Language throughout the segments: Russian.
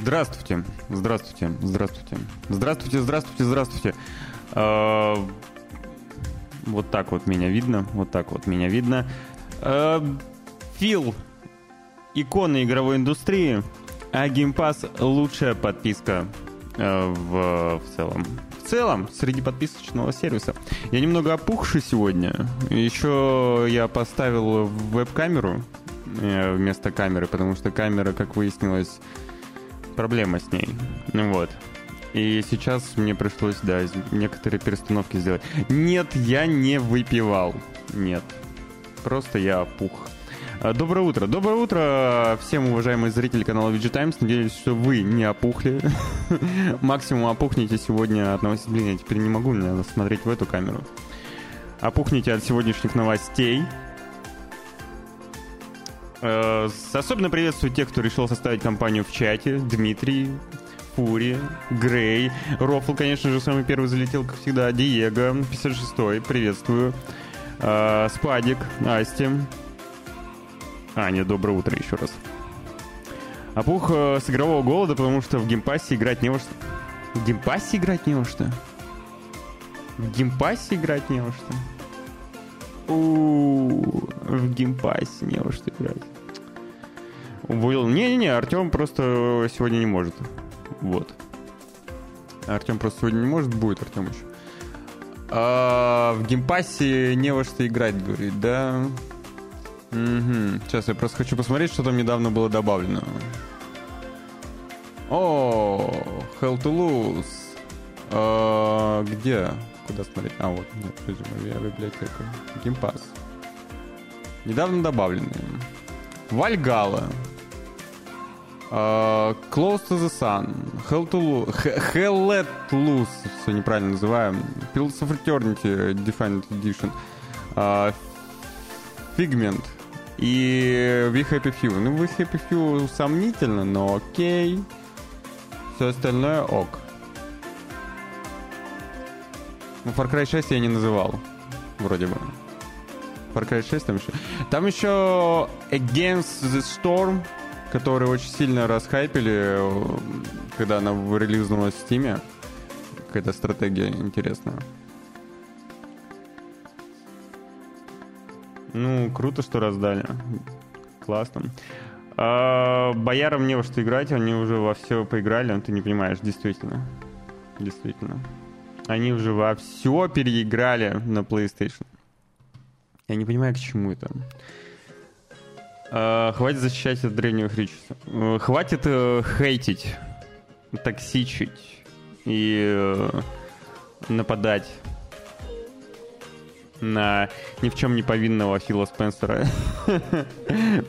Здравствуйте, здравствуйте, здравствуйте, здравствуйте, здравствуйте, здравствуйте. А, вот так вот меня видно, вот так вот меня видно. А, Фил, икона игровой индустрии, а Game Pass лучшая подписка а, в, в целом. В целом, среди подписочного сервиса. Я немного опухший сегодня. Еще я поставил веб-камеру э, вместо камеры, потому что камера, как выяснилось, проблема с ней. Ну вот. И сейчас мне пришлось, да, некоторые перестановки сделать. Нет, я не выпивал. Нет. Просто я опух. А, доброе утро. Доброе утро всем уважаемые зрители канала VG Times. Надеюсь, что вы не опухли. Максимум опухните сегодня от новостей. Блин, я теперь не могу, надо смотреть в эту камеру. Опухните от сегодняшних новостей. Э, особенно приветствую тех, кто решил составить компанию в чате. Дмитрий, Фури, Грей. Рофл, конечно же, самый первый залетел, как всегда. Диего, 56-й, приветствую. Э, Спадик, Асти. Аня, доброе утро еще раз. Опух э, с игрового голода, потому что в Game Pass е играть не во что. В геймпассе играть не во что? В геймпассе играть не во что? В геймпассе не во играть. Не-не-не, Артем просто сегодня не может. Вот. Артем просто сегодня не может, будет Артем еще. А, в Game Pass е не во что играть, говорит, да? Угу. Сейчас я просто хочу посмотреть, что там недавно было добавлено. О, Hell to Lose. А, где? Куда смотреть? А, вот, нет, резюме, библиотека. Геймпасс. Недавно добавленные. Вальгала. Uh, Close to the Sun, Hell, to Lo- Hell Let Loose, все неправильно называем, Pillars of Eternity Defined Edition, uh, Figment и We Happy Few. Ну, We Happy Few сомнительно, но окей. Все остальное ок. Ну, Far Cry 6 я не называл, вроде бы. Far Cry 6 там еще. Там еще Against the Storm, который очень сильно расхайпили, когда она релизнулась в Steam. Какая-то стратегия интересная. Ну, круто, что раздали. Классно. А, боярам не во что играть, они уже во все поиграли, но ты не понимаешь, действительно. Действительно. Они уже во все переиграли на PlayStation. Я не понимаю, к чему это. Uh, хватит защищать от древнего Христа. Uh, хватит uh, хейтить, токсичить и э, нападать на ни в чем не повинного Фила Спенсера.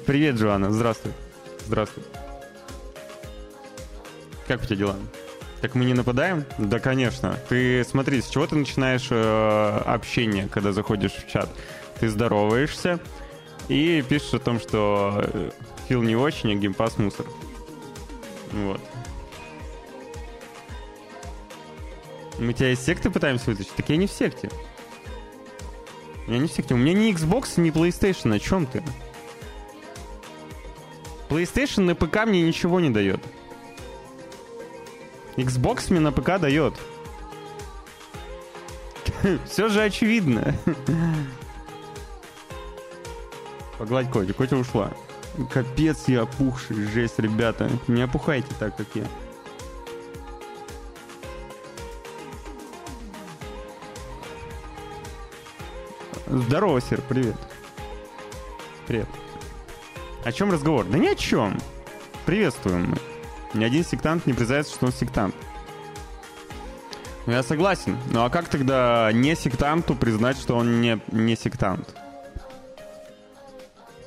Привет, Джоанна. Здравствуй. Здравствуй. Как у тебя дела? Так мы не нападаем? Да, конечно. Ты смотри, с чего ты начинаешь э, общение, когда заходишь в чат? Ты здороваешься и пишешь о том, что э, Фил не очень, а геймпас мусор. Вот. Мы тебя из секты пытаемся вытащить? Так я не в секте. Я не в секте. У меня ни Xbox, ни PlayStation. О чем ты? PlayStation на ПК мне ничего не дает. Xbox мне на ПК дает. Все же очевидно. Погладь Котю. Котя ушла. Капец, я опухший. Жесть, ребята. Не опухайте так, как я. Здорово, Сер, привет. Привет. О чем разговор? Да ни о чем. Приветствуем мы. Ни один сектант не признается, что он сектант. Ну, я согласен. Ну, а как тогда не сектанту признать, что он не, не сектант?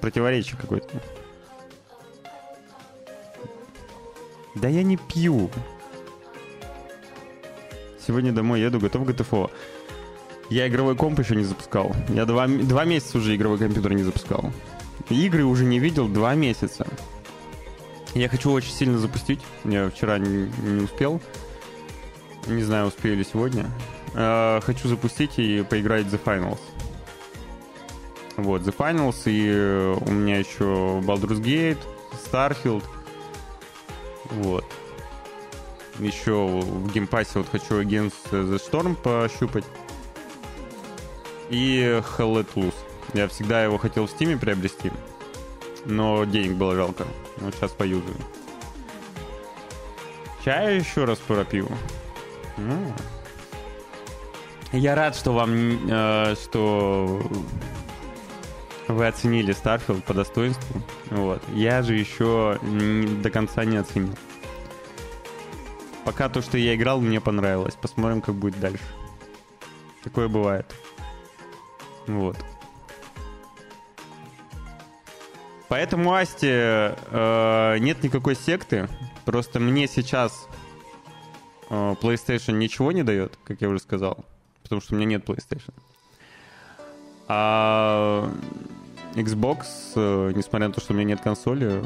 Противоречие какое-то. Да я не пью. Сегодня домой еду, готов ГТФО. Я игровой комп еще не запускал. Я два, два месяца уже игровой компьютер не запускал. Игры уже не видел два месяца. Я хочу очень сильно запустить. Я вчера не, не успел. Не знаю, успею ли сегодня. Э, хочу запустить и поиграть The Finals. Вот, The Finals, и у меня еще Baldur's Gate, Starfield. Вот. Еще в Game Pass е вот хочу Against the Storm пощупать. И Hell Let Loose. Я всегда его хотел в Steam е приобрести, но денег было жалко. Вот сейчас поюзаю. Чая еще раз пропью. Ну. Я рад, что вам, э, что вы оценили Starfield по достоинству. Вот. Я же еще до конца не оценил. Пока то, что я играл, мне понравилось. Посмотрим, как будет дальше. Такое бывает. Вот. Поэтому Асти э, нет никакой секты. Просто мне сейчас э, PlayStation ничего не дает, как я уже сказал. Потому что у меня нет PlayStation. А Xbox, э, несмотря на то, что у меня нет консоли,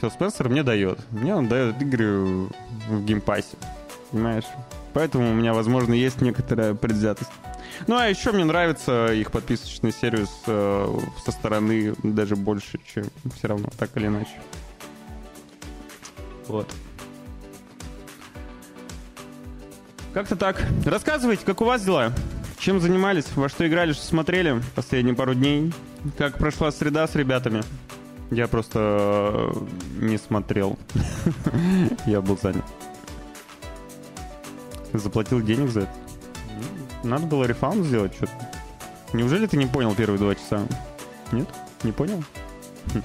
Фил Спенсер мне дает. Мне он дает игры в Game Pass е. Понимаешь? Поэтому у меня, возможно, есть некоторая предвзятость. Ну, а еще мне нравится их подписочный сервис э, со стороны даже больше, чем все равно, так или иначе. Вот. Как-то так. Рассказывайте, как у вас дела? Чем занимались? Во что играли, что смотрели последние пару дней? Как прошла среда с ребятами? Я просто э, не смотрел. Я был занят. Заплатил денег за это. Надо было рефаунд сделать что-то. Неужели ты не понял первые два часа? Нет? Не понял? Хм.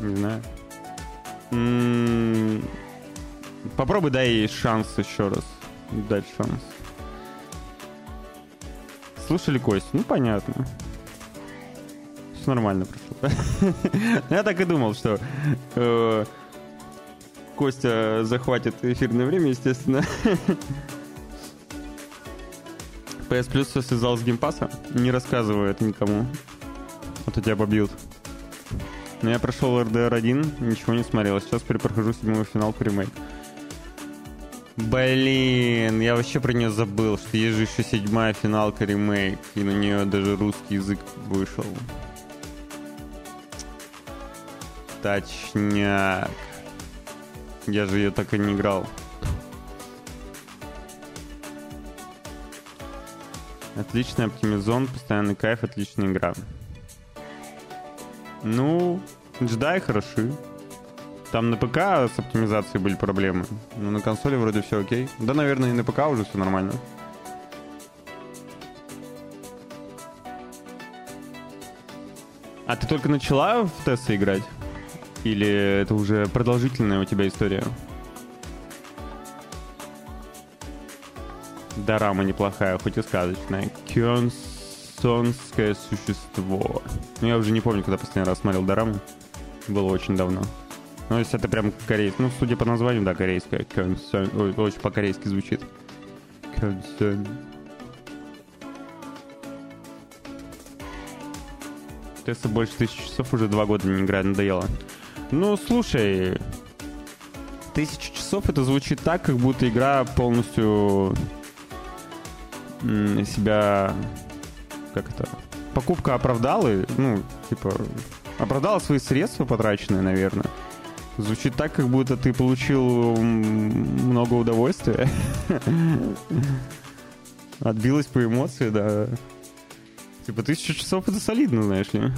Не знаю. М-м-м. Попробуй дай ей шанс еще раз. Дать шанс. Слушали Кость? Ну, понятно. Все нормально прошло. Я так и думал, что э, Костя захватит эфирное время, естественно. PS Plus все слизал с Game Pass а. Не рассказываю это никому. А то тебя побьют. Но я прошел RDR 1, ничего не смотрел. Сейчас перепрохожу седьмую финалку ремейк. Блин, я вообще про нее забыл, что есть же еще седьмая финалка ремейк, и на нее даже русский язык вышел. Точняк. Я же ее так и не играл. Отличный оптимизон, постоянный кайф, отличная игра. Ну, джедаи хороши. Там на ПК с оптимизацией были проблемы. Но на консоли вроде все окей. Да, наверное, и на ПК уже все нормально. А ты только начала в Тесса играть? Или это уже продолжительная у тебя история? Дорама неплохая, хоть и сказочная. Кёнсонское существо. Ну, я уже не помню, когда последний раз смотрел Дораму. Было очень давно. Ну, если это прям корейский. Ну, судя по названию, да, корейская. Кёнсон. Очень по-корейски звучит. Кёнсон. Тесса больше тысячи часов уже два года не играет, надоело. Ну, слушай, тысяча часов это звучит так, как будто игра полностью себя... Как это? Покупка оправдала, ну, типа, оправдала свои средства потраченные, наверное. Звучит так, как будто ты получил много удовольствия. Отбилась по эмоции, да. Типа, тысяча часов это солидно, знаешь ли.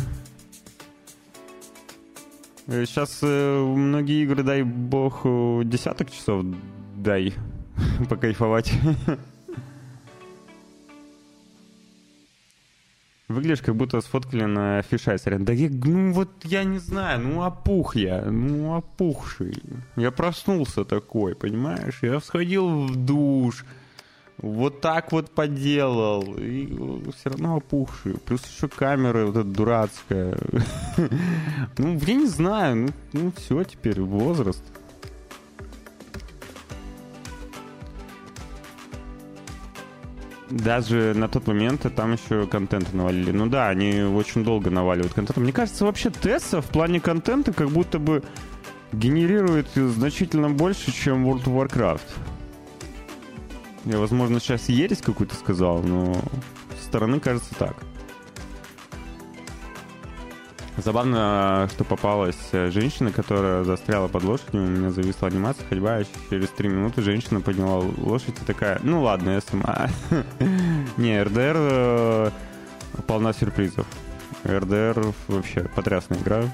Сейчас э, многие игры, дай бог, десяток часов дай покайфовать. Выглядишь, как будто сфоткали на фишайсере. Да я, ну вот я не знаю, ну опух я, ну опухший. Я проснулся такой, понимаешь? Я сходил в душ, вот так вот поделал, и все равно опухший. Плюс еще камера вот эта дурацкая. Ну, я не знаю, ну, ну все теперь, возраст. даже на тот момент там еще контент навалили. Ну да, они очень долго наваливают контент. Мне кажется, вообще Тесса в плане контента как будто бы генерирует значительно больше, чем World of Warcraft. Я, возможно, сейчас ересь какую-то сказал, но со стороны кажется так. Забавно, что попалась женщина, которая застряла под лошадью, у меня зависла анимация, ходьба, и через три минуты женщина подняла лошадь и такая, ну ладно, я сама. Не, РДР э, полна сюрпризов. РДР вообще потрясная игра.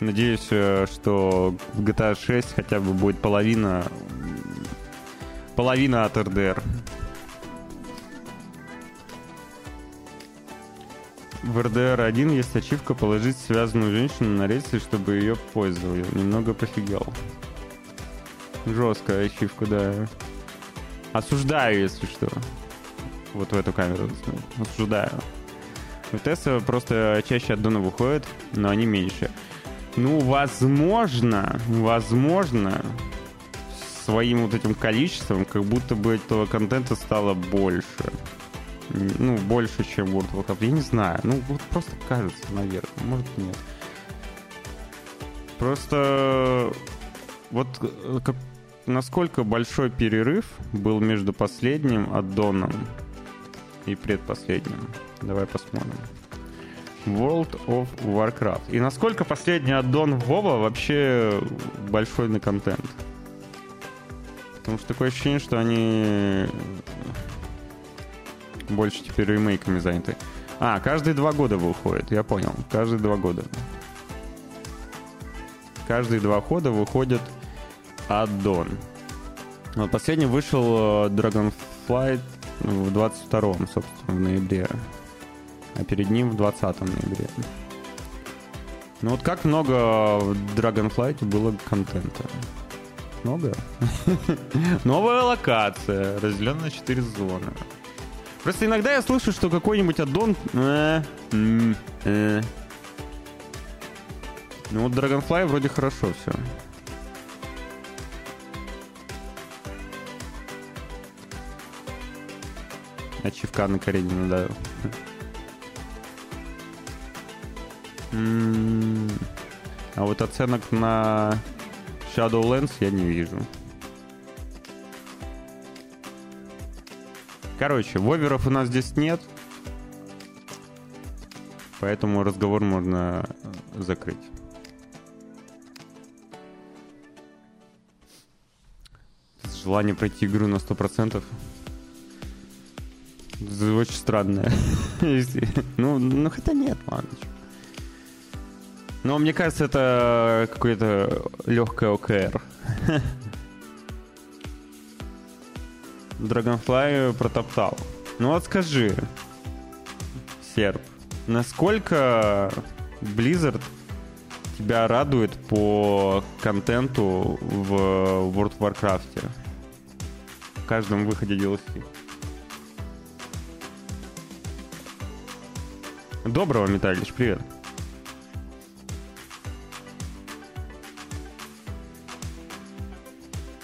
Надеюсь, э, что в GTA 6 хотя бы будет половина половина от РДР. В RDR1 есть ачивка положить связанную женщину на рельсы, чтобы ее пользовали. Немного пофигел. Жесткая ачивка, да. Осуждаю, если что. Вот в эту камеру. Осуждаю. В Тесса просто чаще аддоны выходят, но они меньше. Ну, возможно, возможно, своим вот этим количеством, как будто бы этого контента стало больше ну, больше, чем World of Warcraft. Я не знаю. Ну, вот просто кажется, наверное. Может, нет. Просто вот как, насколько большой перерыв был между последним аддоном и предпоследним. Давай посмотрим. World of Warcraft. И насколько последний аддон Вова вообще большой на контент. Потому что такое ощущение, что они больше теперь ремейками заняты. А, каждые два года выходит, я понял. Каждые два года. Каждые два хода выходит аддон. Последний вышел э, Dragonflight в 22-м, собственно, в ноябре. А перед ним в 20 ноябре. Ну вот как много в Dragonflight было контента? Много? Новая локация, разделена на 4 зоны. Просто иногда я слышу, что какой-нибудь аддон... Э, э. Ну вот Dragonfly вроде хорошо все. Ачивка на Каренина, да. А вот оценок на Shadowlands я не вижу. Короче, воверов у нас здесь нет. Поэтому разговор можно э, закрыть. Желание пройти игру на 100%. Это очень странное. ну, ну, хотя нет, ладно. Но мне кажется, это какое-то легкое ОКР. Dragonfly протоптал. Ну вот скажи, Серб, насколько Blizzard тебя радует по контенту в World of Warcraft? В каждом выходе DLC. Доброго, Металлич, привет.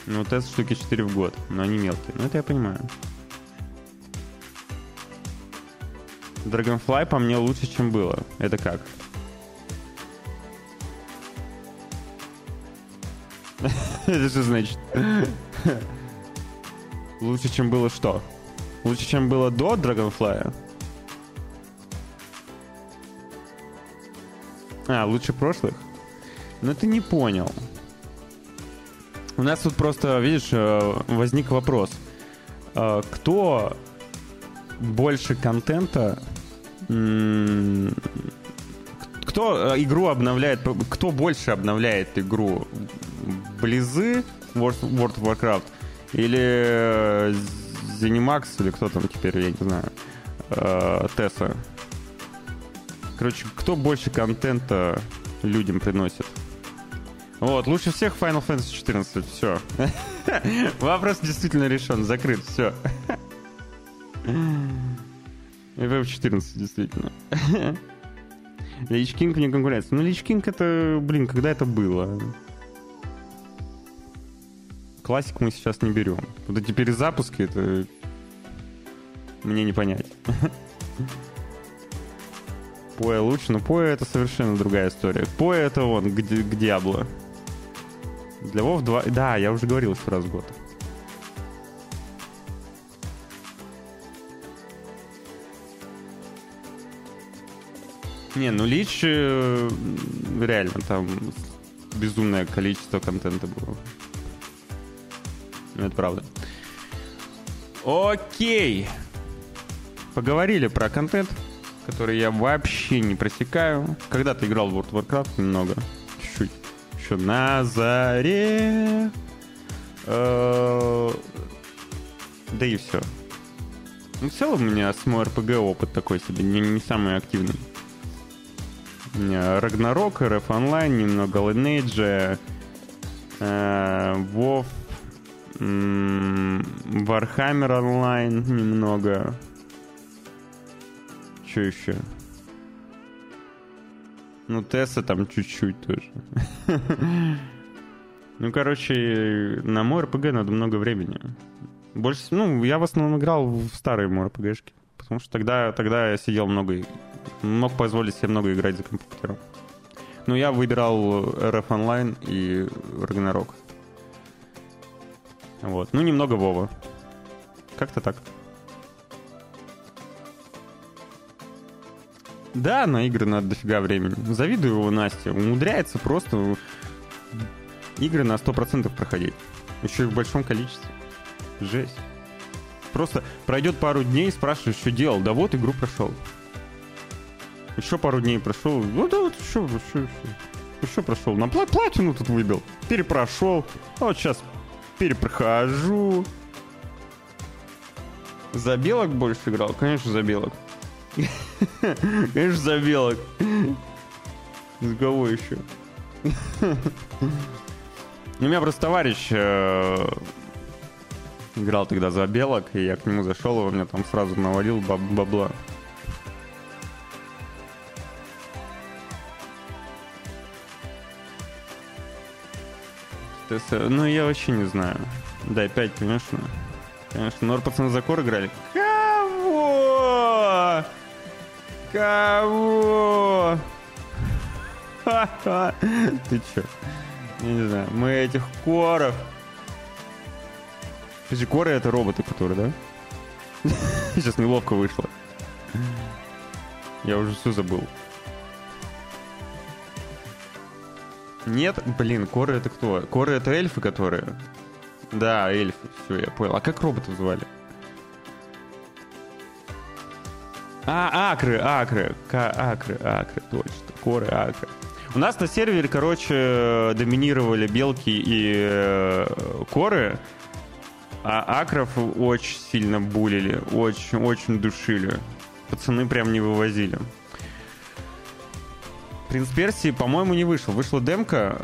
Ну, тест штуки 4 в год, но они мелкие. Ну, это я понимаю. Dragonfly по мне лучше, чем было. Это как? Это что значит? Лучше, чем было что? Лучше, чем было до Dragonfly? А, лучше прошлых? Ну, ты не понял. У нас тут просто, видишь, э, возник вопрос. Э, кто больше контента... Кто э, игру обновляет... Кто больше обновляет игру? Близы World of Warcraft? Или Zenimax? Или кто там теперь, я не знаю. Тесса? Короче, кто больше контента людям приносит? Вот, лучше всех Final Fantasy 14. Все. Вопрос действительно решен, закрыт, все. FF 14, действительно. Lich King не конкуренция. Ну, Lich King это, блин, когда это было? Classic мы сейчас не берем. Вот эти перезапуски, это мне не понять. PoE лучше, но PoE это совершенно другая история. PoE это он, к, к Diablo. Для Вов 2... Да, я уже говорил, что раз в год. Не, ну Лич э, реально там безумное количество контента было. Это правда. Окей. Поговорили про контент, который я вообще не просекаю. Когда ты играл в World of Warcraft немного. Еще на заре. Э, да и все. Ну, в целом у меня с мой RPG опыт такой себе, не, не самый активный. У меня Рагнарок, RF Online, немного Lineage, э, WoW, Warhammer Online немного. Что еще? Ну, Тесса там чуть-чуть тоже. Ну, короче, на мой РПГ надо много времени. Больше, ну, я в основном играл в старые мой РПГшки. Потому что тогда, тогда я сидел много, мог позволить себе много играть за компьютером. Ну, я выбирал RF Online и Ragnarok. Вот. Ну, немного Вова. Как-то так. Да, на игры надо дофига времени. Завидую его Насте. Умудряется просто игры на 100% проходить. Еще и в большом количестве. Жесть. Просто пройдет пару дней, спрашиваешь, что делал. Да вот, игру прошел. Еще пару дней прошел. Ну да, вот еще, еще, еще. Еще прошел. На пла платину тут выбил. Перепрошел. Вот сейчас перепрохожу. За белок больше играл? Конечно, за белок. Конечно, за белок. С кого еще? У меня просто товарищ э, играл тогда за белок, и я к нему зашел, и он мне там сразу навалил баб бабла. Ну, я вообще не знаю. Да, опять, конечно. Конечно, Нор пацаны за кор играли. Кого? Кого? Ты чё? Я не знаю. Мы этих коров... Подожди, коры это роботы, которые, да? Сейчас неловко вышло. Я уже все забыл. Нет, блин, коры это кто? Коры это эльфы, которые... Да, эльфы, все, я понял. А как роботов звали? А, акры, акры, К, акры, акры, точно. Коры, акры. У нас на сервере, короче, доминировали белки и э, коры, а акров очень сильно булили, очень-очень душили. Пацаны прям не вывозили. Принц Персии, по-моему, не вышел. Вышла демка.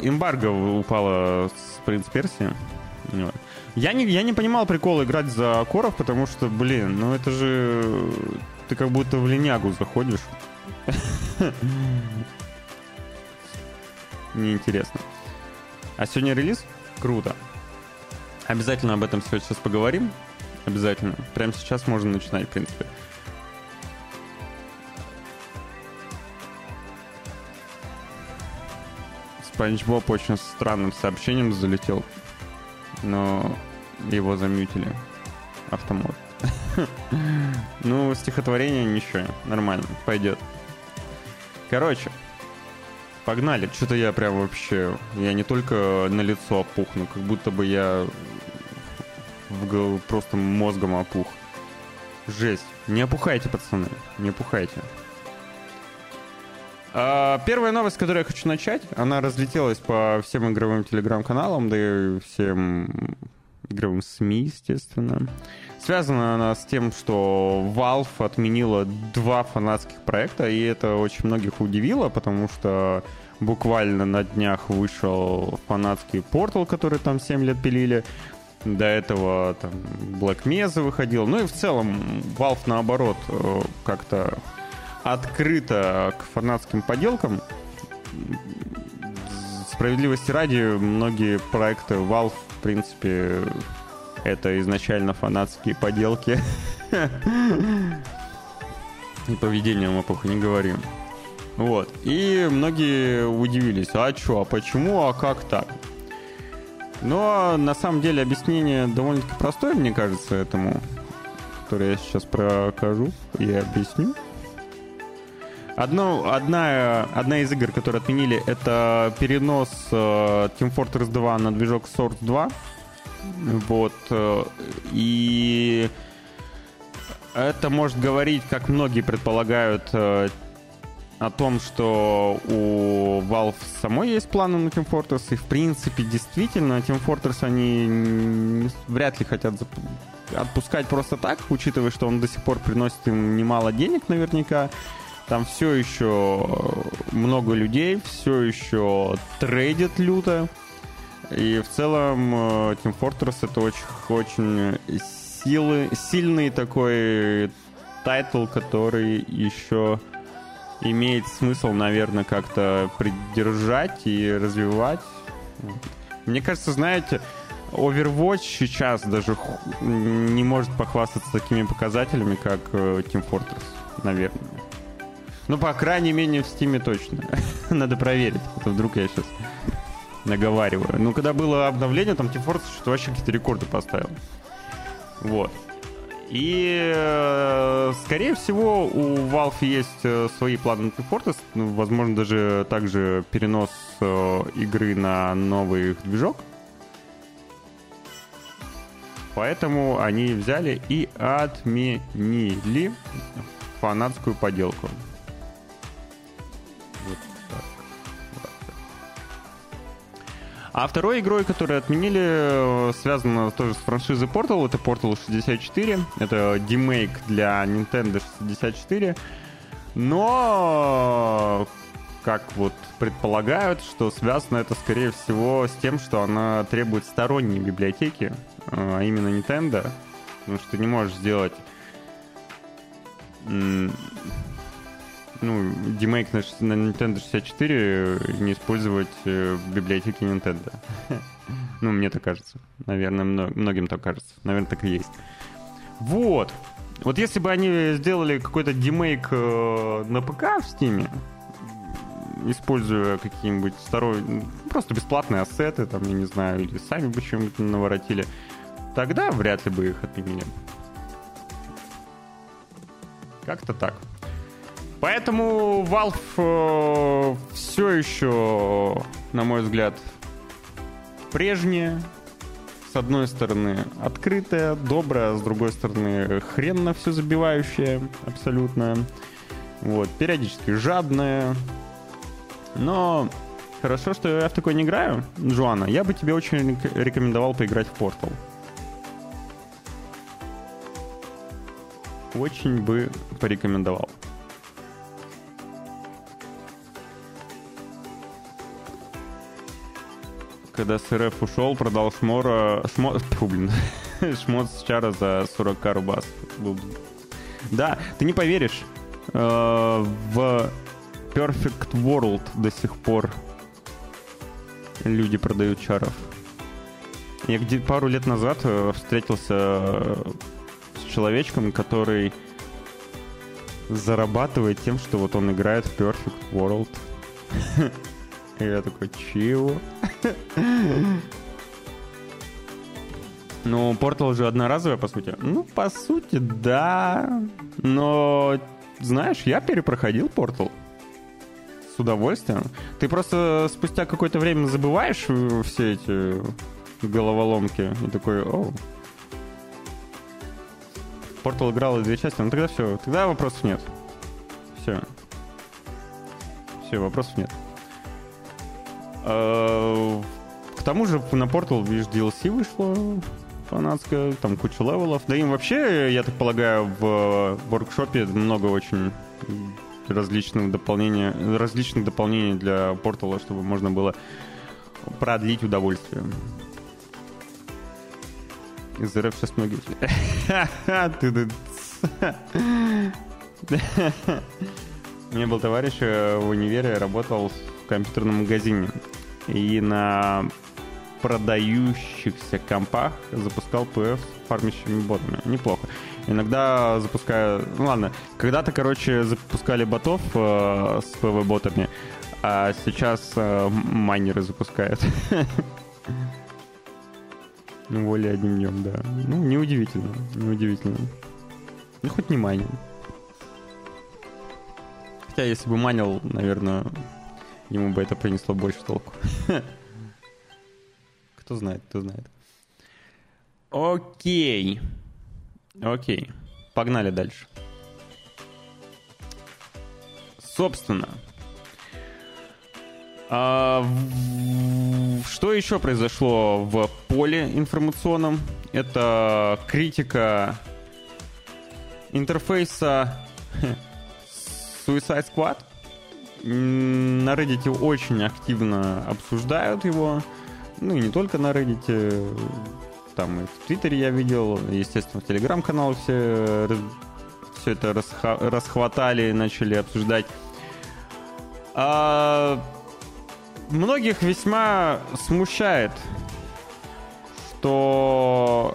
Э, эмбарго упала с Принц Персии. Я не, я не понимал прикола играть за коров, потому что, блин, ну это же... Ты как будто в линягу заходишь. неинтересно. А сегодня релиз? Круто. Обязательно об этом сейчас поговорим. Обязательно. Прямо сейчас можно начинать, в принципе. Спанч Боб очень странным сообщением залетел, но его замютили. Автомат. Ну, стихотворение ничего, нормально, пойдет. Короче, Погнали. Что-то я прям вообще... Я не только на лицо опухну, как будто бы я в, просто мозгом опух. Жесть. Не опухайте, пацаны. Не опухайте. А, первая новость, с которой я хочу начать, она разлетелась по всем игровым телеграм-каналам, да и всем игровым СМИ, естественно. Связана она с тем, что Valve отменила два фанатских проекта, и это очень многих удивило, потому что буквально на днях вышел фанатский портал, который там 7 лет пилили. До этого там Black Mesa выходил. Ну и в целом Valve наоборот э, как-то открыто к фанатским поделкам. Справедливости ради, многие проекты Valve, в принципе, это изначально фанатские поделки. И поведением мы не говорим. Вот. И многие удивились, а что, а почему, а как так? Но на самом деле объяснение довольно-таки простое, мне кажется, этому, которое я сейчас прокажу и объясню. Одно, одна, одна из игр, которые отменили, это перенос э, Team Fortress 2 на движок Source 2. Вот. Э, и это может говорить, как многие предполагают, э, о том, что у Valve самой есть планы на Team Fortress, и в принципе действительно Team Fortress они вряд ли хотят отпускать просто так, учитывая, что он до сих пор приносит им немало денег наверняка. Там все еще много людей, все еще трейдят люто. И в целом э, Team Fortress это очень, очень силы, сильный такой title, который еще имеет смысл, наверное, как-то придержать и развивать. Мне кажется, знаете, Overwatch сейчас даже не может похвастаться такими показателями, как э, Team Fortress, наверное. Ну, по крайней мере, в Steam точно. Надо проверить, а то вдруг я сейчас наговариваю. Ну, когда было обновление, там Fortress что-то вообще какие-то рекорды поставил. Вот. И, э, скорее всего, у Valve есть э, свои планы на Team Fortress. Ну, возможно, даже также перенос э, игры на новый движок. Поэтому они взяли и отменили фанатскую поделку. А второй игрой, которую отменили, э, связано тоже с франшизой Portal, это Portal 64. Это демейк для Nintendo 64. Но, как вот предполагают, что связано это, скорее всего, с тем, что она требует сторонней библиотеки, а именно Nintendo. Потому что ты не можешь сделать ну, демейк на, на Nintendo 64 не использовать э, библиотеки Nintendo. ну, мне так кажется. Наверное, многим так кажется. Наверное, так и есть. Вот. Вот если бы они сделали какой-то демейк э, на ПК в Steam, используя какие-нибудь сторонние, просто бесплатные ассеты, там, я не знаю, или сами бы чем-нибудь наворотили, тогда вряд ли бы их отменили. Как-то так. Поэтому Valve э, все еще, на мой взгляд, прежняя. С одной стороны, открытая, добрая, с другой стороны, хрен на все забивающая, абсолютно. Вот, периодически жадная. Но хорошо, что я в такой не играю, Джоанна. Я бы тебе очень рекомендовал поиграть в Portal. Очень бы порекомендовал. Когда СРФ ушел, продал Шмора... Шмо... Фу, блин. Шмот с Чара за 40к рубас. Да, ты не поверишь. Э, в Perfect World до сих пор люди продают чаров. Я где пару лет назад э, встретился э, с человечком, который зарабатывает тем, что вот он играет в Perfect World. И я такой, чего? Ну, портал же одноразовая, по сути. Ну, по сути, да. Но, знаешь, я перепроходил портал. С удовольствием. Ты просто спустя какое-то время забываешь все эти головоломки. И такой, о. Портал играл две части, ну тогда все. Тогда вопросов нет. Все. Все, вопросов нет. Э, к тому же на Portal, видишь, DLC вышло фанатская, там куча левелов. Да им вообще, я так полагаю, в Workshop е много очень различных дополнений, различных дополнений для портала, чтобы можно было продлить удовольствие. Из РФ сейчас многие... У меня был товарищ э, в универе, работал в компьютерном магазине и на продающихся компах запускал PF с фармящими ботами. Неплохо. Иногда запускаю... Ну ладно, когда-то, короче, запускали ботов э, с PV-ботами, а сейчас э, майнеры запускают. Ну, более одним днем, да. Ну, неудивительно, неудивительно. Ну, хоть не майнинг. Хотя, если бы манил, наверное, ему бы это принесло больше толку. Кто знает, кто знает. Окей. Окей. Погнали дальше. Собственно, а, что еще произошло в поле информационном? Это критика интерфейса Suicide Squad. На Reddit очень активно обсуждают его. Ну и не только на Reddit. Там и в Твиттере я видел. Естественно, в Телеграм-канал все, все это расхватали, начали обсуждать. А, многих весьма смущает, что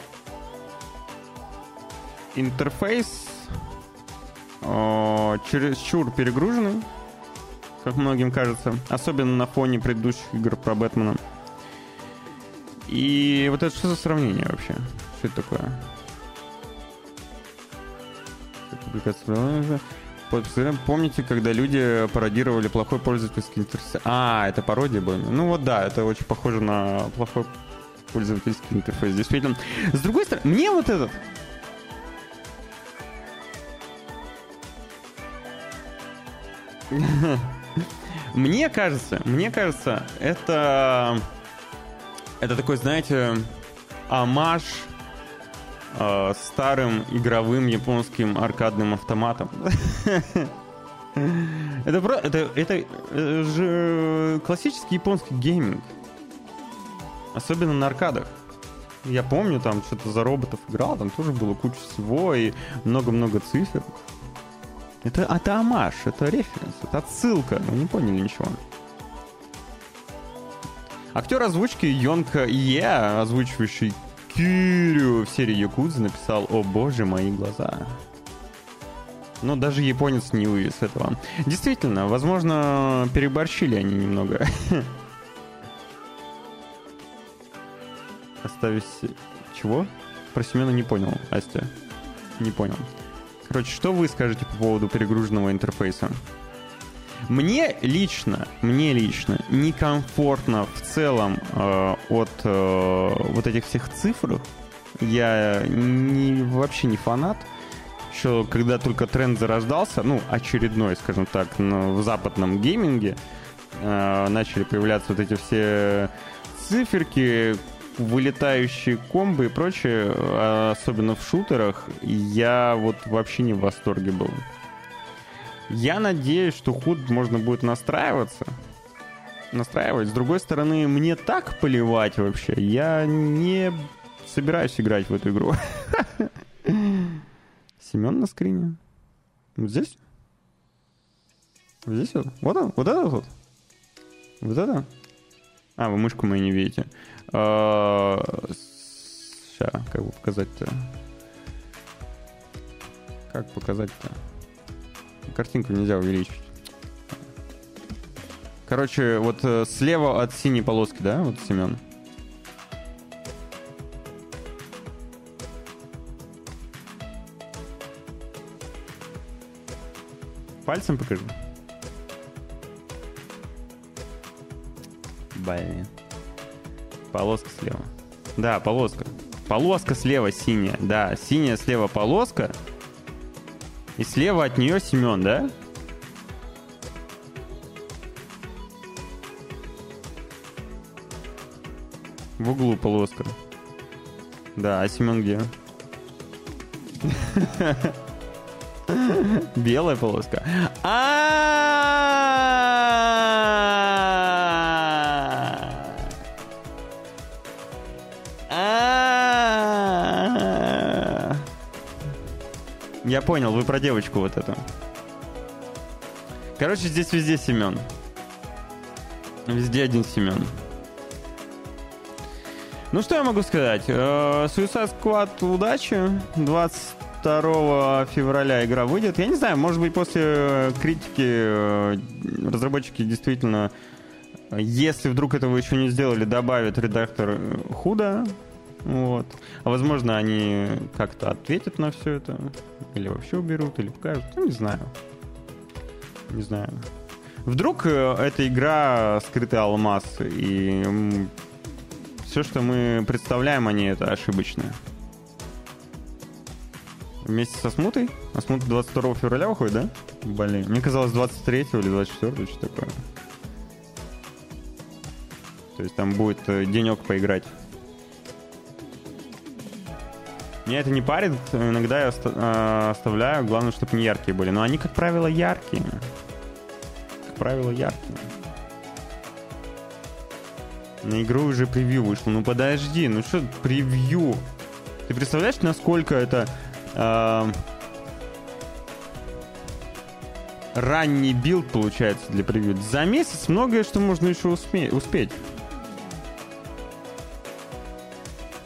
интерфейс э, чересчур перегруженный, как многим кажется, особенно на фоне предыдущих игр про Бэтмена. И вот это что за сравнение вообще? Что это такое? Публикация Помните, когда люди пародировали плохой пользовательский интерфейс? А, это пародия была? Ну вот да, это очень похоже на плохой пользовательский интерфейс. Действительно. С другой стороны, мне вот этот... Мне кажется, мне кажется, это... Это такой, знаете, амаш э, старым игровым японским аркадным автоматом. Это, про, это, это э, же классический японский гейминг. Особенно на аркадах. Я помню, там что-то за роботов играл, там тоже было куча всего и много-много цифр. Это, это амаш, это референс, это отсылка. Вы не поняли ничего. Актер озвучки Йонка Е, озвучивающий Кирю в серии Якудза написал «О боже, мои глаза». Но даже японец не вывез этого. Действительно, возможно, переборщили они немного. Оставить... Чего? Про Семена не понял, Астя. Не понял. Короче, что вы скажете по поводу перегруженного интерфейса? Мне лично, мне лично некомфортно в целом э, от э, вот этих всех цифр. Я не, вообще не фанат. Еще когда только тренд зарождался, ну, очередной, скажем так, в западном гейминге, э, начали появляться вот эти все циферки, вылетающие комбы и прочее, особенно в шутерах, я вот вообще не в восторге был. Я надеюсь, что худ можно будет настраиваться. Настраивать. С другой стороны, мне так поливать вообще. Я не собираюсь играть в эту игру. Семен на скрине. Вот здесь? Вот здесь вот? Вот он? Вот это вот? Вот это? А, вы мышку мою не видите. Сейчас, как бы показать-то? Как показать-то? Картинку нельзя увеличить. Короче, вот э, слева от синей полоски, да, вот Семен? Пальцем покажи. Блин. Полоска слева. Да, полоска. Полоска слева синяя. Да, синяя слева полоска. И слева от нее Семен, да? В углу полоска. Да, а Семен где? Белая полоска. Я понял, вы про девочку вот эту. Короче, здесь везде Семен. Везде один Семен. Ну что я могу сказать? Э, Suicide Squad удачи. 22 февраля игра выйдет. Я не знаю, может быть после критики э, разработчики действительно, если вдруг этого еще не сделали, добавят редактор худо. Вот. А возможно, они как-то ответят на все это. Или вообще уберут, или покажут. Ну, не знаю. Не знаю. Вдруг э, эта игра скрытый алмаз, и все, что мы представляем о ней, это ошибочное. Вместе со Смутой? А Смута 22 февраля выходит, да? Блин, мне казалось 23 или 24, что такое. То есть там будет э, денек поиграть. Меня это не парит, иногда я э, оставляю, главное, чтобы не яркие были. Но они, как правило, яркие. Как правило, яркие. На игру уже превью вышло. Ну подожди, ну что превью? Ты представляешь, насколько это э, ранний build получается для превью? За месяц многое что можно еще усме- успеть.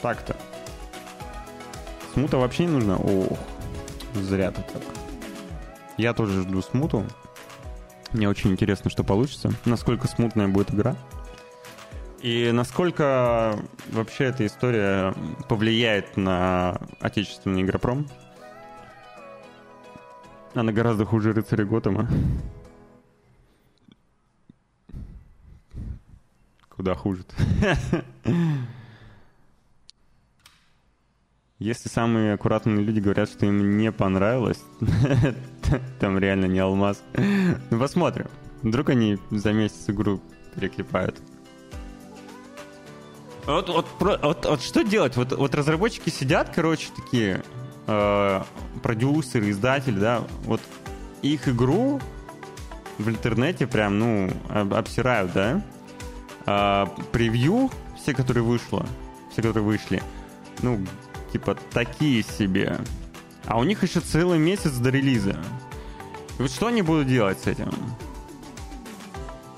Так-то. Смута вообще не нужна? Ох, зря так. Я тоже жду смуту. Мне очень интересно, что получится. Насколько смутная будет игра. И насколько вообще эта история повлияет на отечественный игропром? Она гораздо хуже рыцаря Готэма. Куда хуже -то? Если самые аккуратные люди говорят, что им не понравилось, там реально не алмаз. Ну, посмотрим. Вдруг они за месяц игру переклепают. Вот, вот, вот, вот что делать? Вот, вот разработчики сидят, короче, такие э, продюсеры, издатели, да, вот их игру в интернете прям, ну, обсирают, да? А, превью, все, которые вышло, все, которые вышли, ну, типа, такие себе. А у них еще целый месяц до релиза. И вот что они будут делать с этим?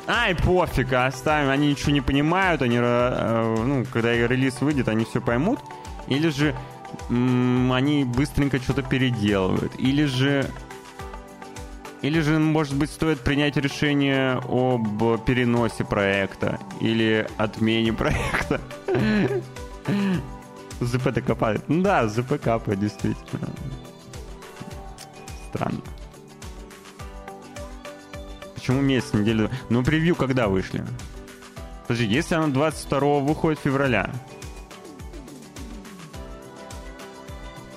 Ай, пофиг, оставим. Они ничего не понимают, они, э, ну, когда релиз выйдет, они все поймут. Или же они быстренько что-то переделывают. Или же или же, может быть, стоит принять решение об переносе проекта или отмене проекта. ЗП-то копает. Ну да, ЗП капает, действительно. Странно. Почему месяц, неделю? Ну, превью когда вышли? Подожди, если оно 22 выходит февраля,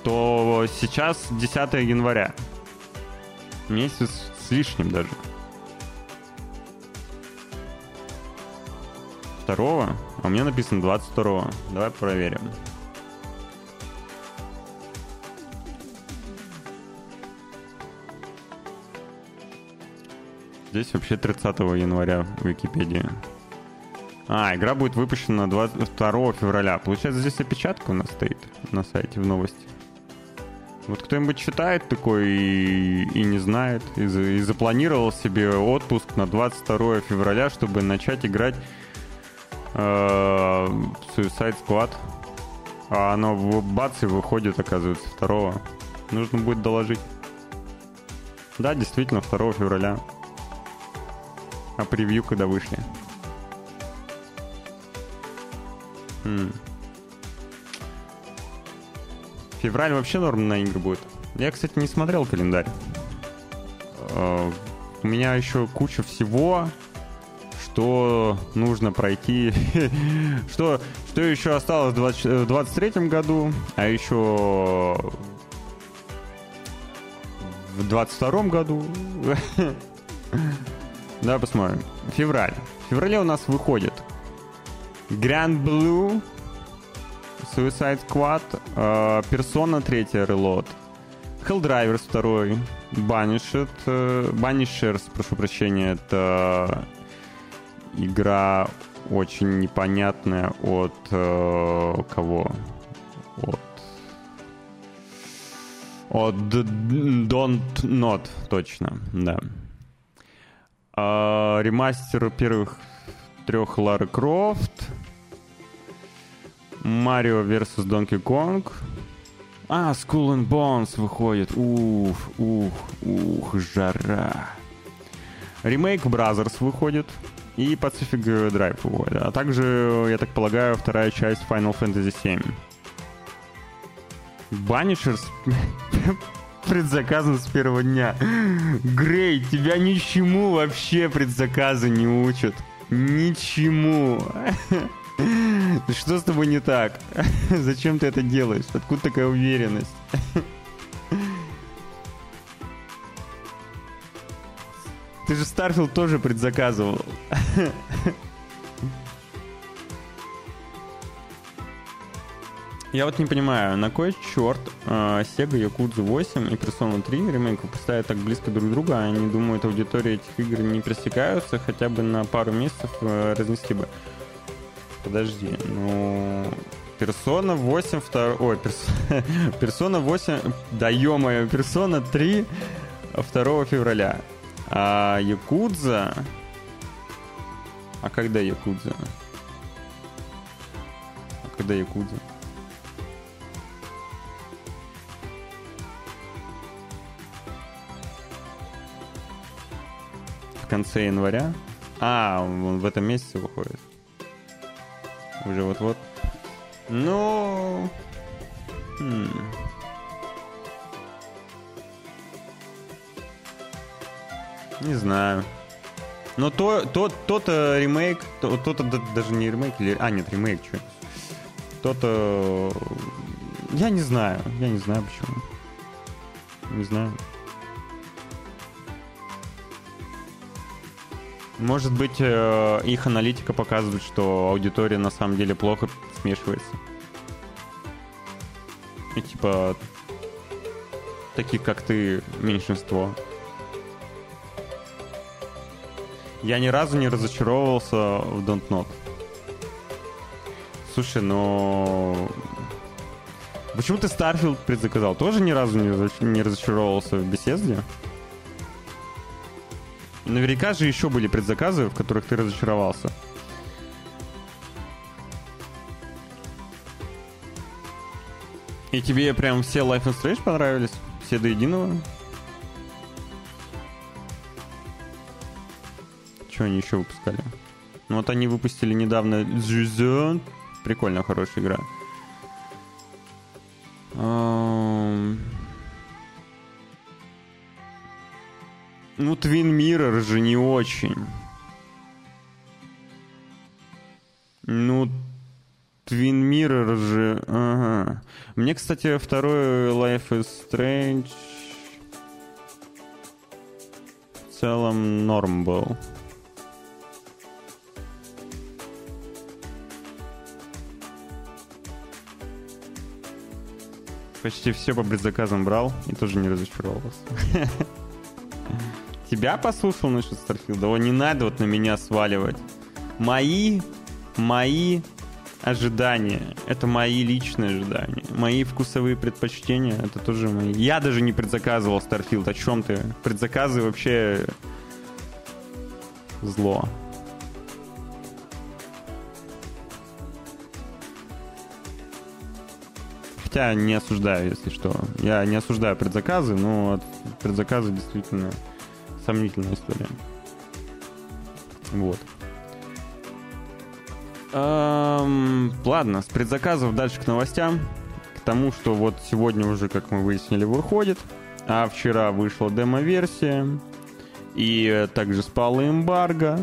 то сейчас 10 января. Месяц с лишним даже. Второго? А у меня написано 22. Давай проверим. Здесь вообще 30 января в Википедии. А, игра будет выпущена 22 февраля. Получается, здесь опечатка у нас стоит на сайте в новости. Вот кто-нибудь читает такой и, и не знает, и, и запланировал себе отпуск на 22 февраля, чтобы начать играть э, Suicide Squad. А оно в бац и выходит, оказывается, 2 Нужно будет доложить. Да, действительно, 2 февраля. А превью когда вышли? Хм. Февраль вообще норм на игры будет. Я, кстати, не смотрел календарь. Uh, у меня еще куча всего, что нужно пройти. что, что еще осталось в 2023 году, а еще в 22 году. Давай посмотрим. Февраль. В феврале у нас выходит Grand Blue, Suicide Squad, э, Persona 3 Reload, Helldivers 2, Banished, э, Banishers, прошу прощения, это игра очень непонятная от э, кого? От от Don't Not, точно, да. А, ремастер первых трех Лары Крофт. Марио vs. Donkey Kong. А, Skull and Bones выходит. Ух, ух, ух, жара. Ремейк Brothers выходит. И Pacific Drive выходит. А также, я так полагаю, вторая часть Final Fantasy VII. Банишерс предзаказом с первого дня. Грей, тебя ничему вообще предзаказы не учат. Ничему. Что с тобой не так? Зачем ты это делаешь? Откуда такая уверенность? Ты же Starfield тоже предзаказывал. Я вот не понимаю, на кой черт э, Sega Yakuza 8 и Persona 3 ремейк поставят так близко друг к другу, а они думают, аудитория этих игр не пресекаются, хотя бы на пару месяцев э, разнесли бы. Подожди, ну... Persona 8 2... Ой, Persona 8... Да ё-моё, Persona 3 2 февраля. А Якудза... А когда Якудза? А когда Якудза? Конце января? А, он в этом месяце выходит. Уже вот-вот. Ну... Хм. Не знаю. Но то, то, тот-то ремейк, то, то-то даже не ремейк, или... А, нет, ремейк, что? То-то... Я не знаю, я не знаю почему. Не знаю. Может быть, э, их аналитика показывает, что аудитория на самом деле плохо смешивается. И типа, таких как ты, меньшинство. Я ни разу не разочаровывался в Don't Not. Слушай, но... Почему ты Starfield предзаказал? Тоже ни разу не разочаровывался в беседе? Наверняка же еще были предзаказы, в которых ты разочаровался. И тебе прям все Life is Strange понравились? Все до единого? Что они еще выпускали? Ну вот они выпустили недавно Zuzon. Прикольно, хорошая игра. Ну, Twin Mirror же не очень. Ну, Twin Mirror же... Ага. Мне, кстати, второй Life is Strange в целом норм был. Почти все по предзаказам брал и тоже не разочаровался. тебя послушал насчет Старфилда? О, не надо вот на меня сваливать. Мои, мои ожидания. Это мои личные ожидания. Мои вкусовые предпочтения. Это тоже мои. Я даже не предзаказывал Starfield. О чем ты? Предзаказы вообще зло. Хотя не осуждаю, если что. Я не осуждаю предзаказы, но предзаказы действительно сомнительная история. Вот. Эм, ладно, с предзаказов дальше к новостям. К тому, что вот сегодня уже, как мы выяснили, выходит. А вчера вышла демо-версия. И также спала эмбарго.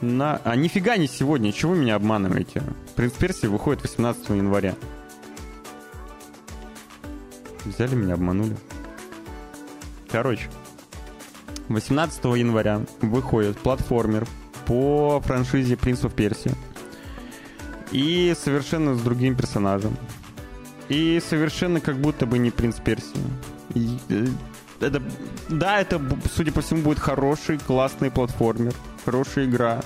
На... А нифига не сегодня, чего вы меня обманываете? Принц Персии выходит 18 января. Взяли меня, обманули. Короче, 18 января выходит платформер по франшизе Prince of. И совершенно с другим персонажем. И совершенно как будто бы не принц Персии. И, э, это, да, это, судя по всему, будет хороший, классный платформер. Хорошая игра.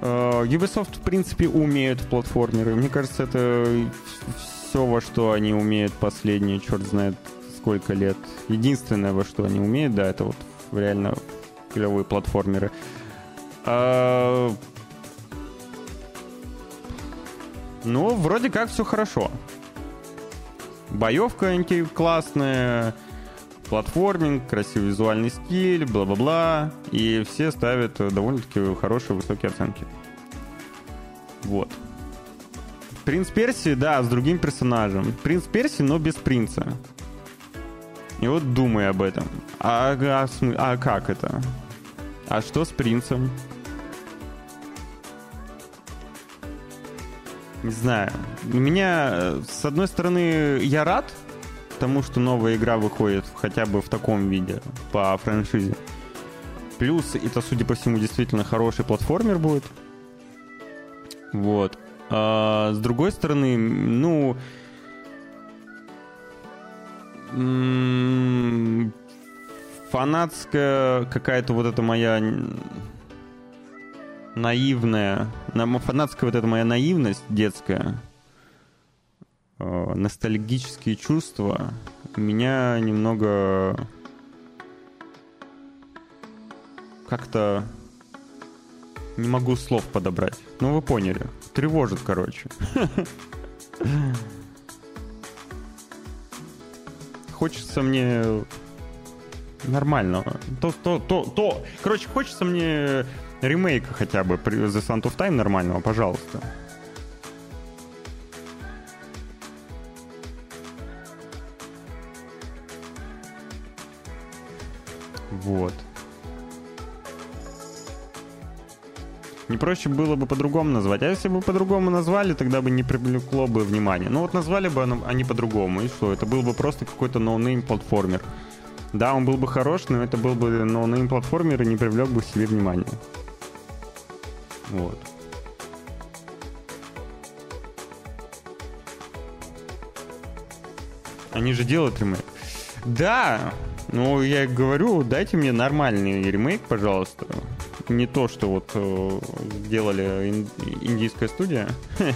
Uh, Ubisoft, в принципе, умеют в платформеры. Мне кажется, это все, во что они умеют последние, черт знает, сколько лет. Единственное, во что они умеют, да, это вот реально клевые платформеры. А... Ну, вроде как все хорошо. Боевка классная, платформинг, красивый визуальный стиль, бла-бла-бла. И все ставят довольно-таки хорошие, высокие оценки. Вот. Принц Перси, да, с другим персонажем. Принц Перси, но без принца. И вот думай об этом. А, а, а как это? А что с принцем? Не знаю. У меня, э, с одной стороны, я рад тому, что новая игра выходит хотя бы в таком виде по франшизе. Плюс это, судя по всему, действительно хороший платформер будет. Вот. А, с другой стороны, ну... Фанатская какая-то вот эта моя наивная, фанатская вот эта моя наивность детская, э, ностальгические чувства меня немного как-то не могу слов подобрать. Ну, вы поняли. Тревожит, короче. Хочется мне нормального. То, то, то, то. Короче, хочется мне ремейка хотя бы The Sands of Time нормального, пожалуйста. Вот. Не проще было бы по-другому назвать. А если бы по-другому назвали, тогда бы не привлекло бы внимание. Ну вот назвали бы они по-другому. И что? Это был бы просто какой-то no-name платформер. Да, он был бы хорош, но это был бы no-name платформер и не привлек бы к себе внимание. Вот. Они же делают ремейк. Да, ну я говорю, дайте мне нормальный ремейк, пожалуйста. Не то, что вот э, делали ин- индийская студия.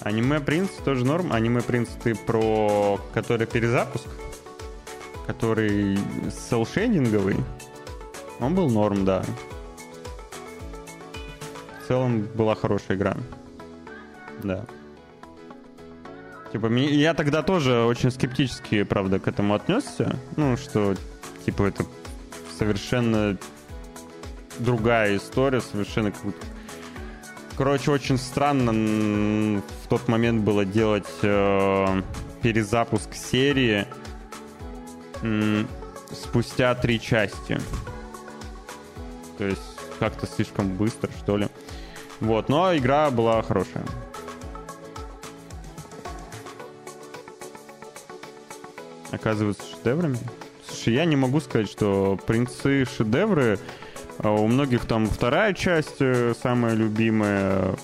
Аниме Принц тоже норм. Аниме Принц ты про который перезапуск, который селшейдинговый. Он был норм, да. В целом была хорошая игра. Да. Типа, я тогда тоже очень скептически, правда, к этому отнесся. Ну, что, типа, это совершенно другая история, совершенно как. Короче, очень странно в тот момент было делать э, перезапуск серии э, спустя три части. То есть как-то слишком быстро, что ли. Вот, но игра была хорошая. Оказывается, шедеврами. Слушай, я не могу сказать, что принцы шедевры. А у многих там вторая часть э, самая любимая,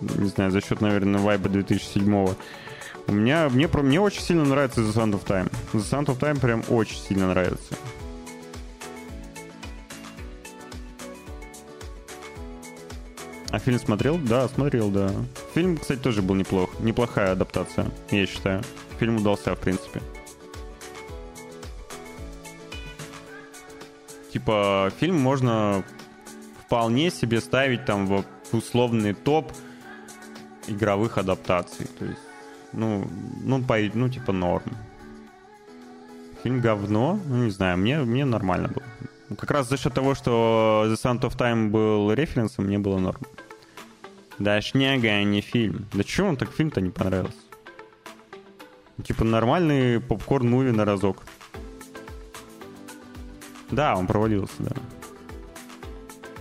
не знаю, за счет, наверное, вайба 2007 -го. У меня, мне, мне очень сильно нравится The Sound of Time. The Sound of Time прям очень сильно нравится. А фильм смотрел? Да, смотрел, да. Фильм, кстати, тоже был неплох. Неплохая адаптация, я считаю. Фильм удался, в принципе. Типа, фильм можно вполне себе ставить там в условный топ игровых адаптаций. То есть, ну, ну, по, ну типа норм. Фильм говно, ну не знаю, мне, мне нормально было. Как раз за счет того, что The Sound of Time был референсом, мне было норм. Да шняга, а не фильм. Да чего он так фильм-то не понравился? Типа нормальный попкорн-муви на разок. Да, он провалился, да.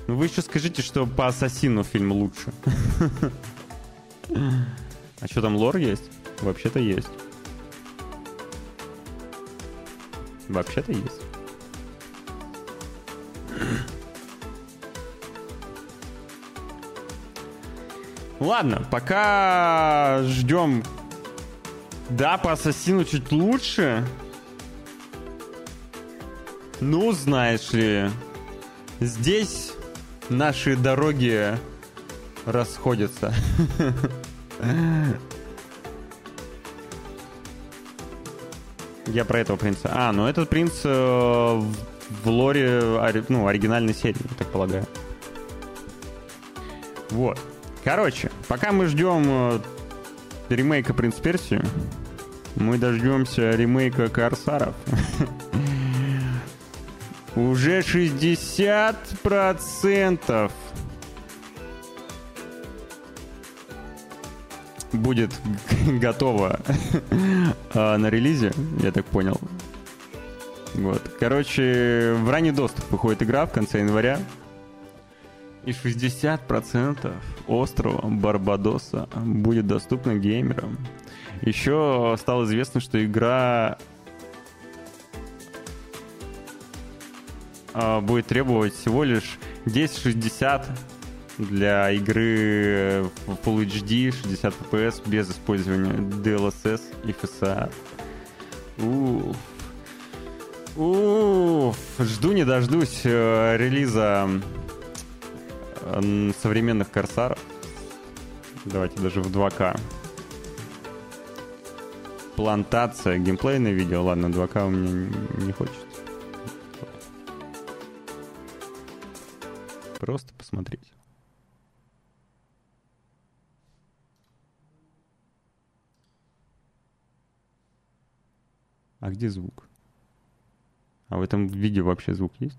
Ну вы еще скажите, что по Ассасину фильм лучше. А что там лор есть? Вообще-то есть. Вообще-то есть. Ладно, пока ждем. Да, по ассасину чуть лучше. Ну, знаешь ли, здесь наши дороги расходятся. Я про этого принца. А, ну этот принц э, в лоре ну, оригинальной серии, я так полагаю. Вот. Короче, пока мы ждем э, ремейка «Принц Персии», мы дождемся ремейка «Корсаров». Уже 60%. будет готова а, на релизе, я так понял. Вот. Короче, в ранний доступ выходит игра в конце января. И 60% острова Барбадоса будет доступно геймерам. Еще стало известно, что игра а, будет требовать всего лишь 1060 для игры в Full HD 60 FPS без использования DLSS и FSR. Уф. Уф. Жду не дождусь э, релиза э, современных корсаров. Давайте даже в 2К. Плантация, геймплейное видео. Ладно, 2К у меня не хочется. Просто посмотреть. А где звук? А в этом видео вообще звук есть?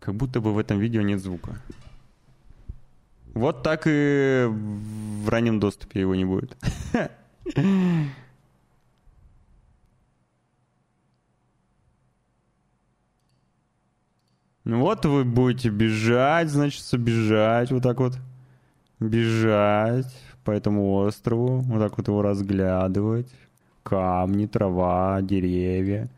Как будто бы в этом видео нет звука. Вот так и в раннем доступе его не будет. Ну вот вы будете бежать, значит, бежать вот так вот. Бежать по этому острову, вот так вот его разглядывать. Камни, трава, деревья.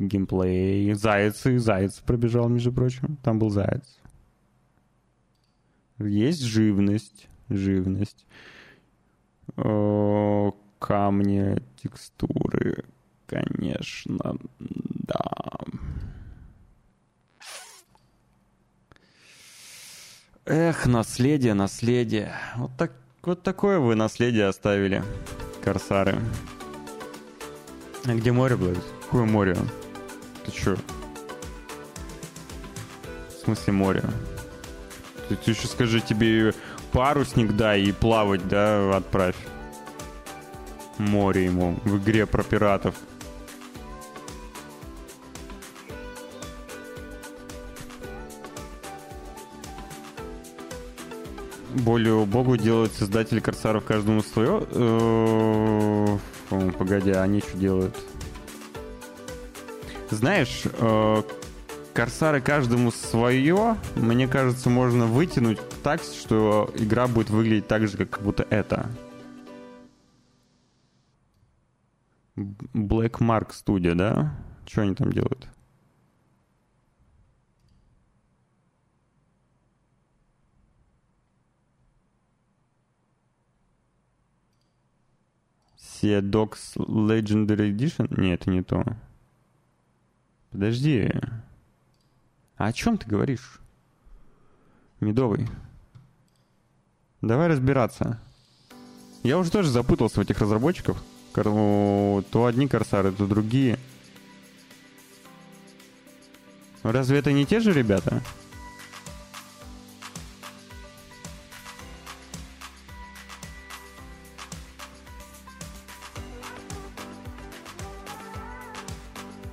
Геймплей. Зайцы. Заяц пробежал, между прочим. Там был заяц. Есть живность. Живность. О, камни, текстуры. Конечно, да. Эх, наследие, наследие. Вот, так, вот такое вы наследие оставили, корсары. А где море, блядь? Какое море? Ты чё? В смысле море? Ты, ты еще скажи, тебе парусник дай и плавать, да, отправь. Море ему в игре про пиратов. Более богу делают создатели Корсаров каждому свое. Э, а они что делают? Знаешь, э, Корсары каждому свое, мне кажется, можно вытянуть так, что игра будет выглядеть так же, как будто это. Black Mark Studio, да? Что они там делают? Sea Dogs Legendary Edition? Нет, это не то. Подожди. А о чем ты говоришь? Медовый. Давай разбираться. Я уже тоже запутался в этих разработчиков. То одни корсары, то другие. Разве это не те же ребята?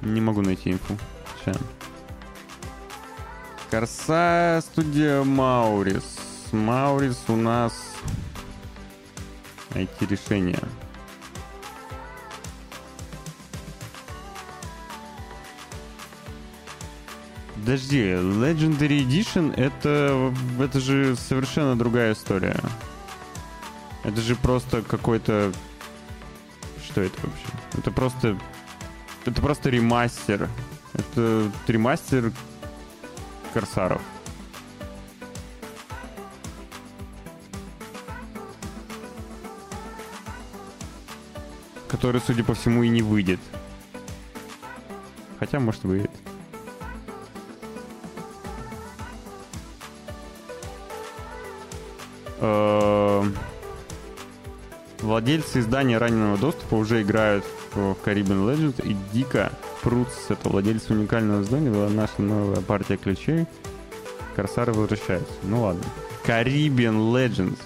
Не могу найти инфу. Сейчас. Корса студия Маурис. Маурис у нас IT-решение. Подожди, Legendary Edition это, это же совершенно другая история. Это же просто какой-то... Что это вообще? Это просто это просто ремастер. Это ремастер Корсаров. Который, судя по всему, и не выйдет. Хотя, может, выйдет. Эм, владельцы издания раненого доступа уже играют в Caribbean Legends и дико прут с этого владельца уникального здания была наша новая партия ключей. Корсары возвращаются. Ну ладно. Caribbean Legends.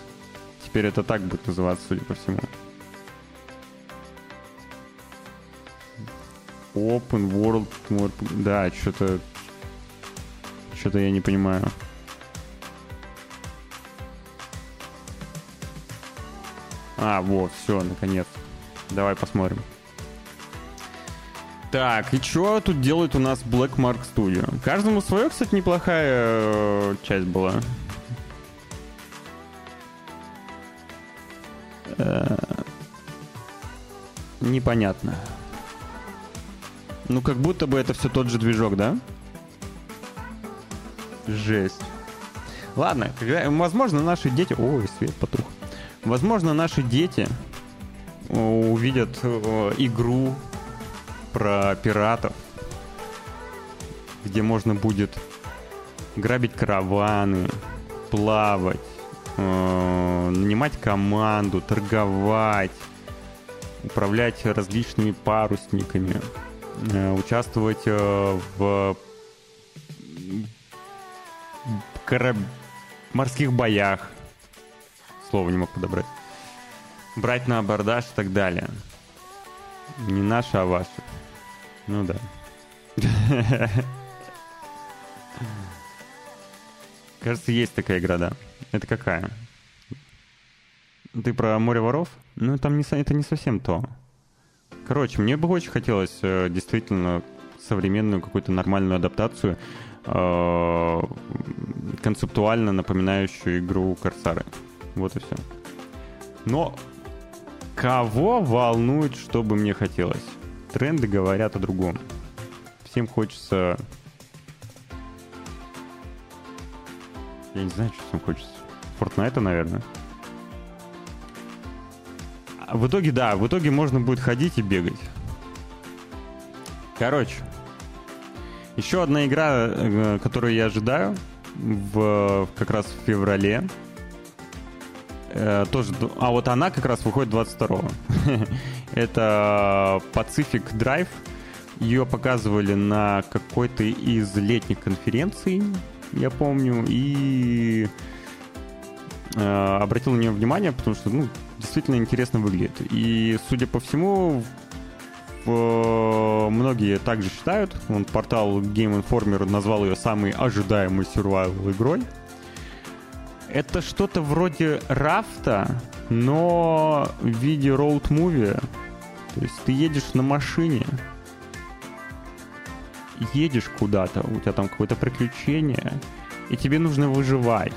Теперь это так будет называться, судя по всему. Open World. Да, что-то... Что-то я не понимаю. А, вот, все, наконец. Давай посмотрим. Так, и что тут делает у нас Blackmark Studio? Каждому свое, кстати, неплохая э, часть была. Э, непонятно. Ну, как будто бы это все тот же движок, да? Жесть. Ладно, когда, возможно, наши дети... Ой, свет потух. Возможно, наши дети э, увидят игру про пиратов, где можно будет грабить караваны, плавать, э, нанимать команду, торговать, управлять различными парусниками, э, участвовать э, в кораб... морских боях. Слово не мог подобрать. Брать на абордаж и так далее. Не наша, а ваша. Ну да. Кажется, есть такая игра, да. Это какая? Ты про море воров? Ну, там не, это не совсем то. Короче, мне бы очень хотелось э, действительно современную какую-то нормальную адаптацию, э, концептуально напоминающую игру Корсары. Вот и все. Но кого волнует, что бы мне хотелось? Тренды говорят о другом. Всем хочется... Я не знаю, что всем хочется. Fortnite, наверное. А в итоге, да, в итоге можно будет ходить и бегать. Короче, еще одна игра, э, которую я ожидаю в, как раз в феврале. Э, тоже, а вот она как раз выходит 22-го. Это Pacific Drive. Ее показывали на какой-то из летних конференций, я помню, и э, обратил на нее внимание, потому что, ну, действительно интересно выглядит. И, судя по всему, в, многие также считают. Он портал Game Informer назвал ее самой ожидаемой survival игрой. Это что-то вроде рафта, но в виде роуд-муви. То есть ты едешь на машине, едешь куда-то, у тебя там какое-то приключение, и тебе нужно выживать.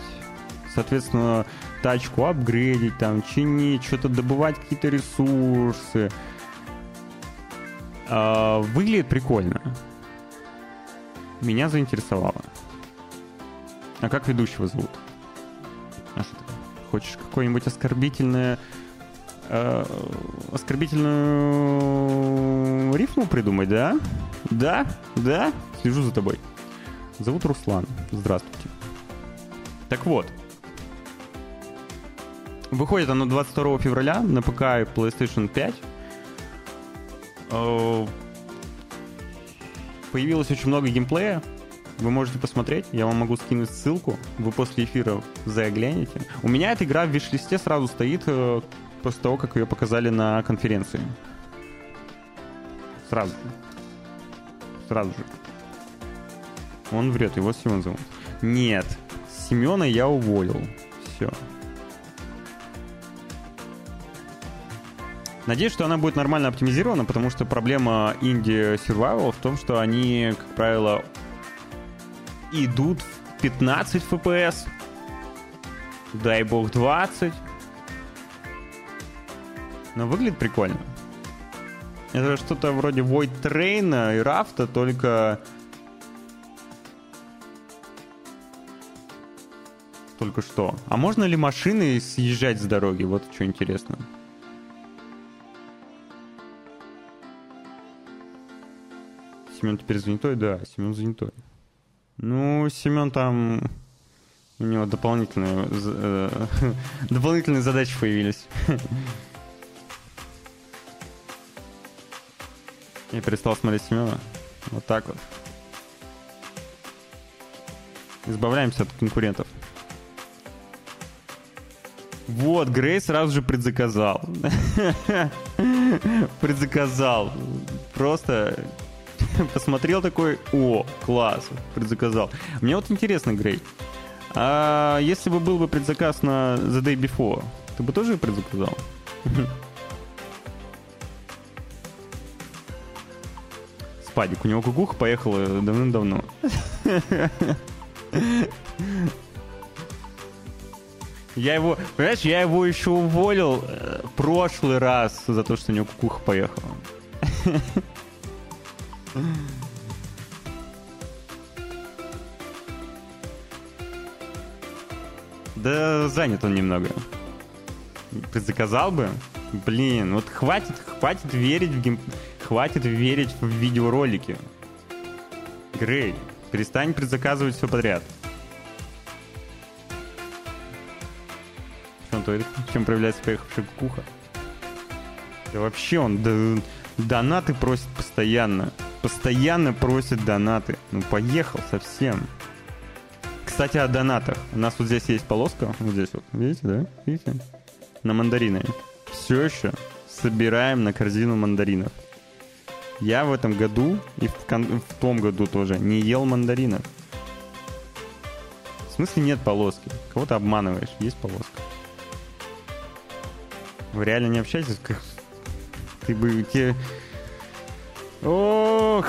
Соответственно, тачку апгрейдить, там, чинить, что-то добывать какие-то ресурсы. А, выглядит прикольно. Меня заинтересовало. А как ведущего зовут? Хочешь какое-нибудь оскорбительное э, оскорбительную рифму придумать, да? Да? Да? Слежу за тобой. Зовут Руслан. Здравствуйте. Так вот. Выходит оно 22 февраля на ПК и PlayStation 5. Э, появилось очень много геймплея. Вы можете посмотреть, я вам могу скинуть ссылку, вы после эфира загляните. У меня эта игра в виш-листе сразу стоит э, после того, как ее показали на конференции. Сразу же. Сразу же. Он врет, его Семен зовут. Нет, Семена я уволил. Все. Надеюсь, что она будет нормально оптимизирована, потому что проблема Survival в том, что они, как правило, идут в 15 FPS, дай бог 20. Но выглядит прикольно. Это что-то вроде Void Train и Рафта, только... Только что. А можно ли машины съезжать с дороги? Вот что интересно. Семен теперь занятой? Да, Семен занятой. Ну, Семен там... У него дополнительные, э, дополнительные задачи появились. Я перестал смотреть Семена. Вот так вот. Избавляемся от конкурентов. Вот, Грей сразу же предзаказал. предзаказал. Просто посмотрел такой, о, класс, предзаказал. Мне вот интересно, Грей, а если бы был бы предзаказ на The Day Before, ты бы тоже предзаказал? Спадик, у него кукуха поехала давным-давно. Я его, понимаешь, я его еще уволил э, прошлый раз за то, что у него кукуха поехала. Да занят он немного. Заказал бы? Блин, вот хватит, хватит верить в гейм... Хватит верить в видеоролики. Грей, перестань предзаказывать все подряд. Чем, то, в чем проявляется поехавшая кукуха? Да вообще он да, донаты просит постоянно. Постоянно просит донаты. Ну, поехал совсем. Кстати, о донатах. У нас вот здесь есть полоска. Вот здесь вот. Видите, да? Видите? На мандарины. Все еще собираем на корзину мандаринов. Я в этом году и в, кон- в том году тоже не ел мандаринов. В смысле нет полоски? Кого ты обманываешь? Есть полоска. Вы реально не общаетесь? Ты бы... Те... Ох,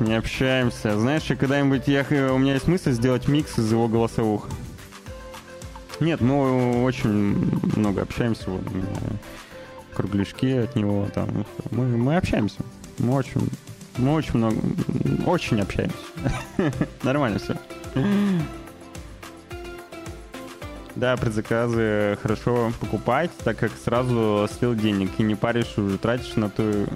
не общаемся. Знаешь, когда-нибудь я, у меня есть мысль сделать микс из его голосовых. Нет, мы очень много общаемся. Вот, кругляшки от него там. Мы, мы общаемся. Мы очень, мы очень много, очень общаемся. Нормально все. Да, предзаказы хорошо покупать, так как сразу слил денег и не паришь уже, тратишь на то,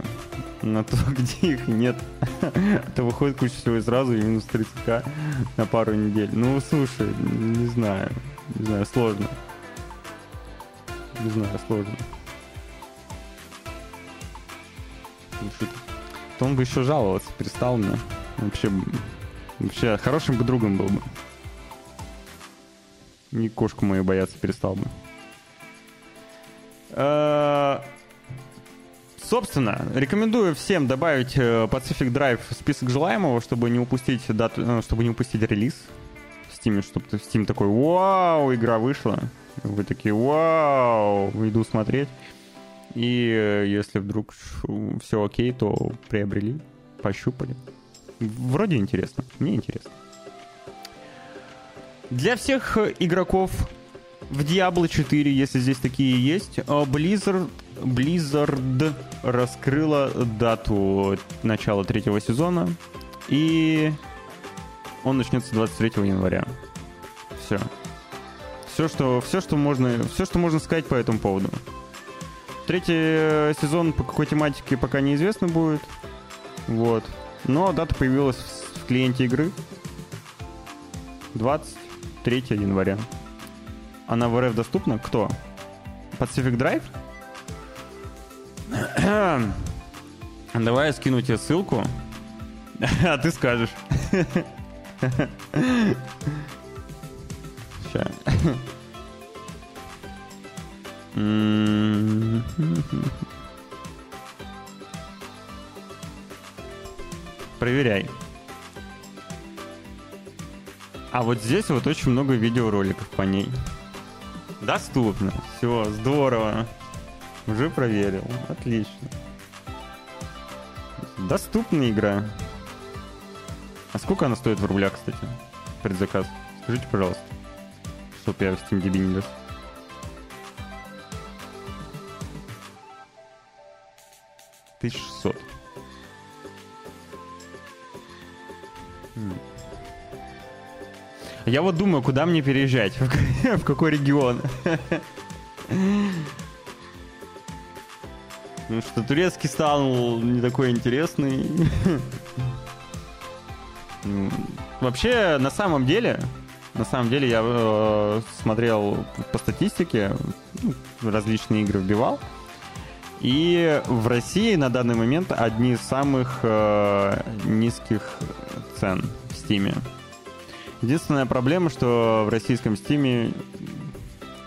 на то, где их нет. А то выходит куча всего и сразу, и минус 30к на пару недель. Ну, слушай, не знаю, не знаю, сложно. Не знаю, сложно. Шутка. То он бы еще жаловаться перестал мне. Вообще, вообще хорошим бы другом был бы. И кошку мою бояться перестал бы. Э, собственно, рекомендую всем добавить э, Pacific Drive в список желаемого, чтобы не упустить дату, э, чтобы не упустить релиз в Steam, чтобы Steam такой, вау, игра вышла. Вы такие, вау, иду смотреть. И если вдруг все окей, то приобрели, пощупали. Вроде интересно, мне интересно. Для всех игроков в Diablo 4, если здесь такие есть, Blizzard, Blizzard раскрыла дату начала третьего сезона, и он начнется 23 января. Все. Все, что, все, что можно, все, что можно сказать по этому поводу. Третий сезон по какой тематике пока неизвестно будет. Вот. Но дата появилась в клиенте игры. 23 января. Она в РФ доступна? Кто? Pacific Drive? Давай я скину тебе ссылку. А ты скажешь. Сейчас. Проверяй. А вот здесь вот очень много видеороликов по ней. Доступно. Все, здорово. Уже проверил. Отлично. Доступная игра. А сколько она стоит в рублях, кстати? Предзаказ. Скажите, пожалуйста. Чтоб я в SteamDB не лез. Шестьсот. Я вот думаю, куда мне переезжать, в какой регион. Что турецкий стал не такой интересный. Вообще, на самом деле, на самом деле я э, смотрел по статистике, ну, различные игры вбивал. И в России на данный момент одни из самых э, низких цен в Стиме. Единственная проблема, что в российском Стиме,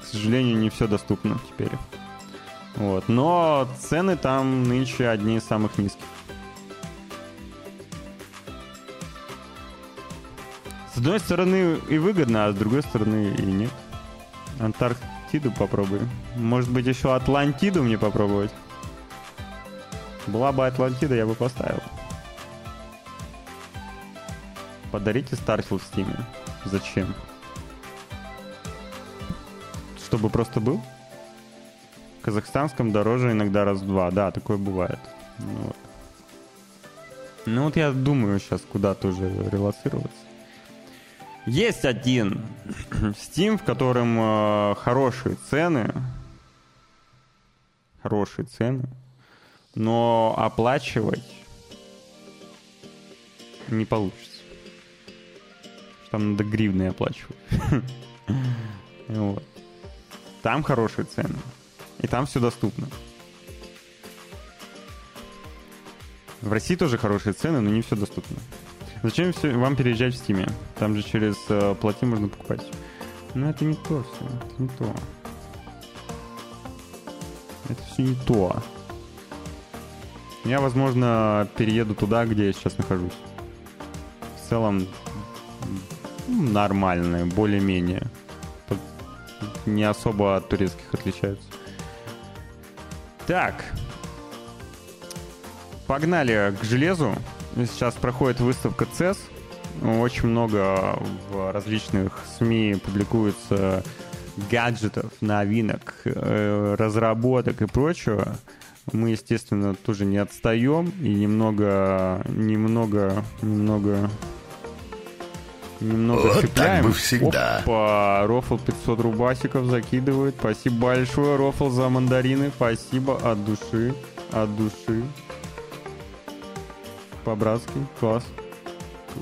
к сожалению, не все доступно теперь. Вот. Но цены там нынче одни из самых низких. С одной стороны и выгодно, а с другой стороны и нет. Антарктиду попробую. Может быть, еще Атлантиду мне попробовать? Была бы Атлантида, я бы поставил. Подарите Starfield в Стиме. Зачем? Чтобы просто был? Казахстанском дороже иногда раз в два. Да, такое бывает. Ну вот. Ну вот я думаю сейчас куда тоже релацироваться. Есть один Steam, в котором э, хорошие цены. Хорошие цены. Но оплачивать не получится. Там надо гривны оплачивать. Там хорошие цены. И там все доступно. В России тоже хорошие цены, но не все доступно. Зачем все, вам переезжать в Стиме? Там же через э, плати можно покупать. Но это не то все. Это не то. Это все не то. Я, возможно, перееду туда, где я сейчас нахожусь. В целом, нормальные, более-менее. Не особо от турецких отличаются. Так. Погнали к железу. Сейчас проходит выставка CES. Очень много в различных СМИ публикуется гаджетов, новинок, э, разработок и прочего. Мы, естественно, тоже не отстаем и немного, немного, немного немного вот цепляем. так бы всегда. Опа, Рофл 500 рубасиков закидывает. Спасибо большое, Рофл, за мандарины. Спасибо от души, от души. По-братски, класс.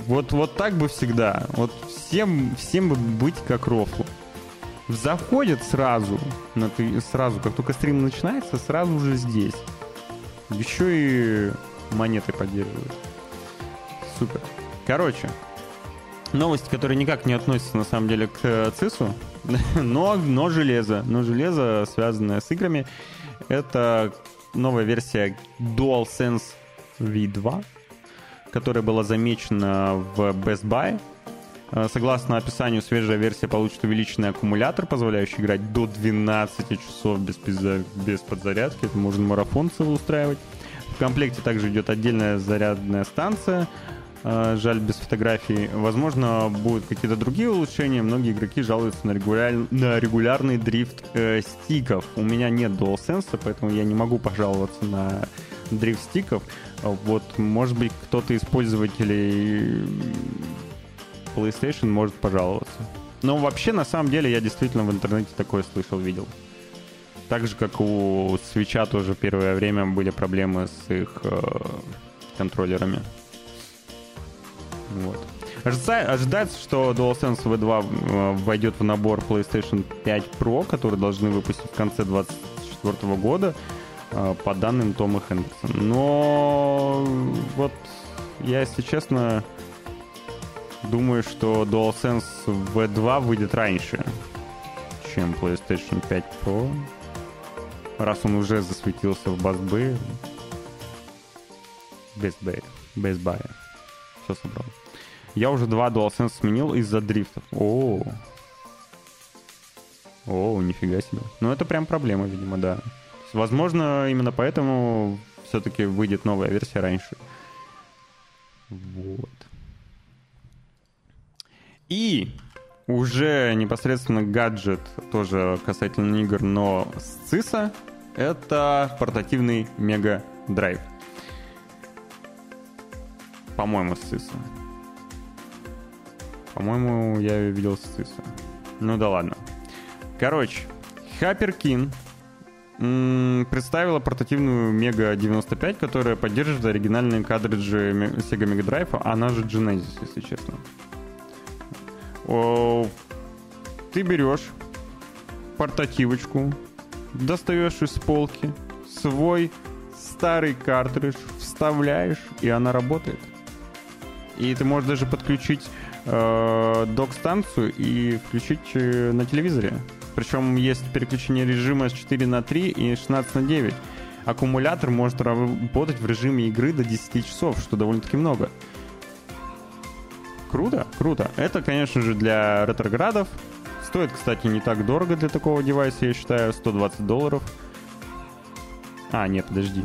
Вот, вот так бы всегда. Вот всем, всем бы быть как Рофлу. Заходит сразу, на ты, сразу, как только стрим начинается, сразу же здесь. Еще и монеты поддерживают. Супер. Короче, новость, которая никак не относится на самом деле к э, ЦИСу, но, но железо, но железо, связанное с играми, это новая версия DualSense V2, которая была замечена в Best Buy. Э, согласно описанию, свежая версия получит увеличенный аккумулятор, позволяющий играть до 12 часов без, без подзарядки. Это можно марафон целый устраивать. В комплекте также идет отдельная зарядная станция, жаль, без фотографий. Возможно, будут какие-то другие улучшения. Многие игроки жалуются на, регуляр... на регулярный дрифт э, стиков. У меня нет DualSense, поэтому я не могу пожаловаться на дрифт стиков. Вот, может быть, кто-то из пользователей PlayStation может пожаловаться. Но вообще, на самом деле, я действительно в интернете такое слышал, видел. Так же, как у свеча тоже первое время были проблемы с их э, контроллерами. Вот. Ожидается, что DualSense V2 э, войдет в набор PlayStation 5 Pro, который должны выпустить в конце 2024 года, э, по данным Тома Хендерсона. Но вот я, если честно, думаю, что DualSense V2 выйдет раньше, чем PlayStation 5 Pro. Раз он уже засветился в Best Buy. Best Buy. Best Buy. Все собрал. Я уже два DualSense сменил из-за дрифтов. О, о, нифига себе. Ну, это прям проблема, видимо, да. Возможно, именно поэтому все-таки выйдет новая версия раньше. Вот. И уже непосредственно гаджет, тоже касательно игр, но с ЦИСа, это портативный Мега Драйв. По-моему, с. По-моему, я видел с. Ну да ладно. Короче, Хаперкин представила портативную Mega 95, которая поддерживает оригинальные картриджи Sega Mega Drive, она же Genesis, если честно. Ты берешь портативочку, достаешь из полки свой старый картридж, вставляешь, и она работает. И ты можешь даже подключить э, док-станцию и включить э, на телевизоре. Причем есть переключение режима с 4 на 3 и 16 на 9. Аккумулятор может работать в режиме игры до 10 часов, что довольно-таки много. Круто, круто. Это, конечно же, для ретроградов. Стоит, кстати, не так дорого для такого девайса, я считаю, 120 долларов. А, нет, подожди.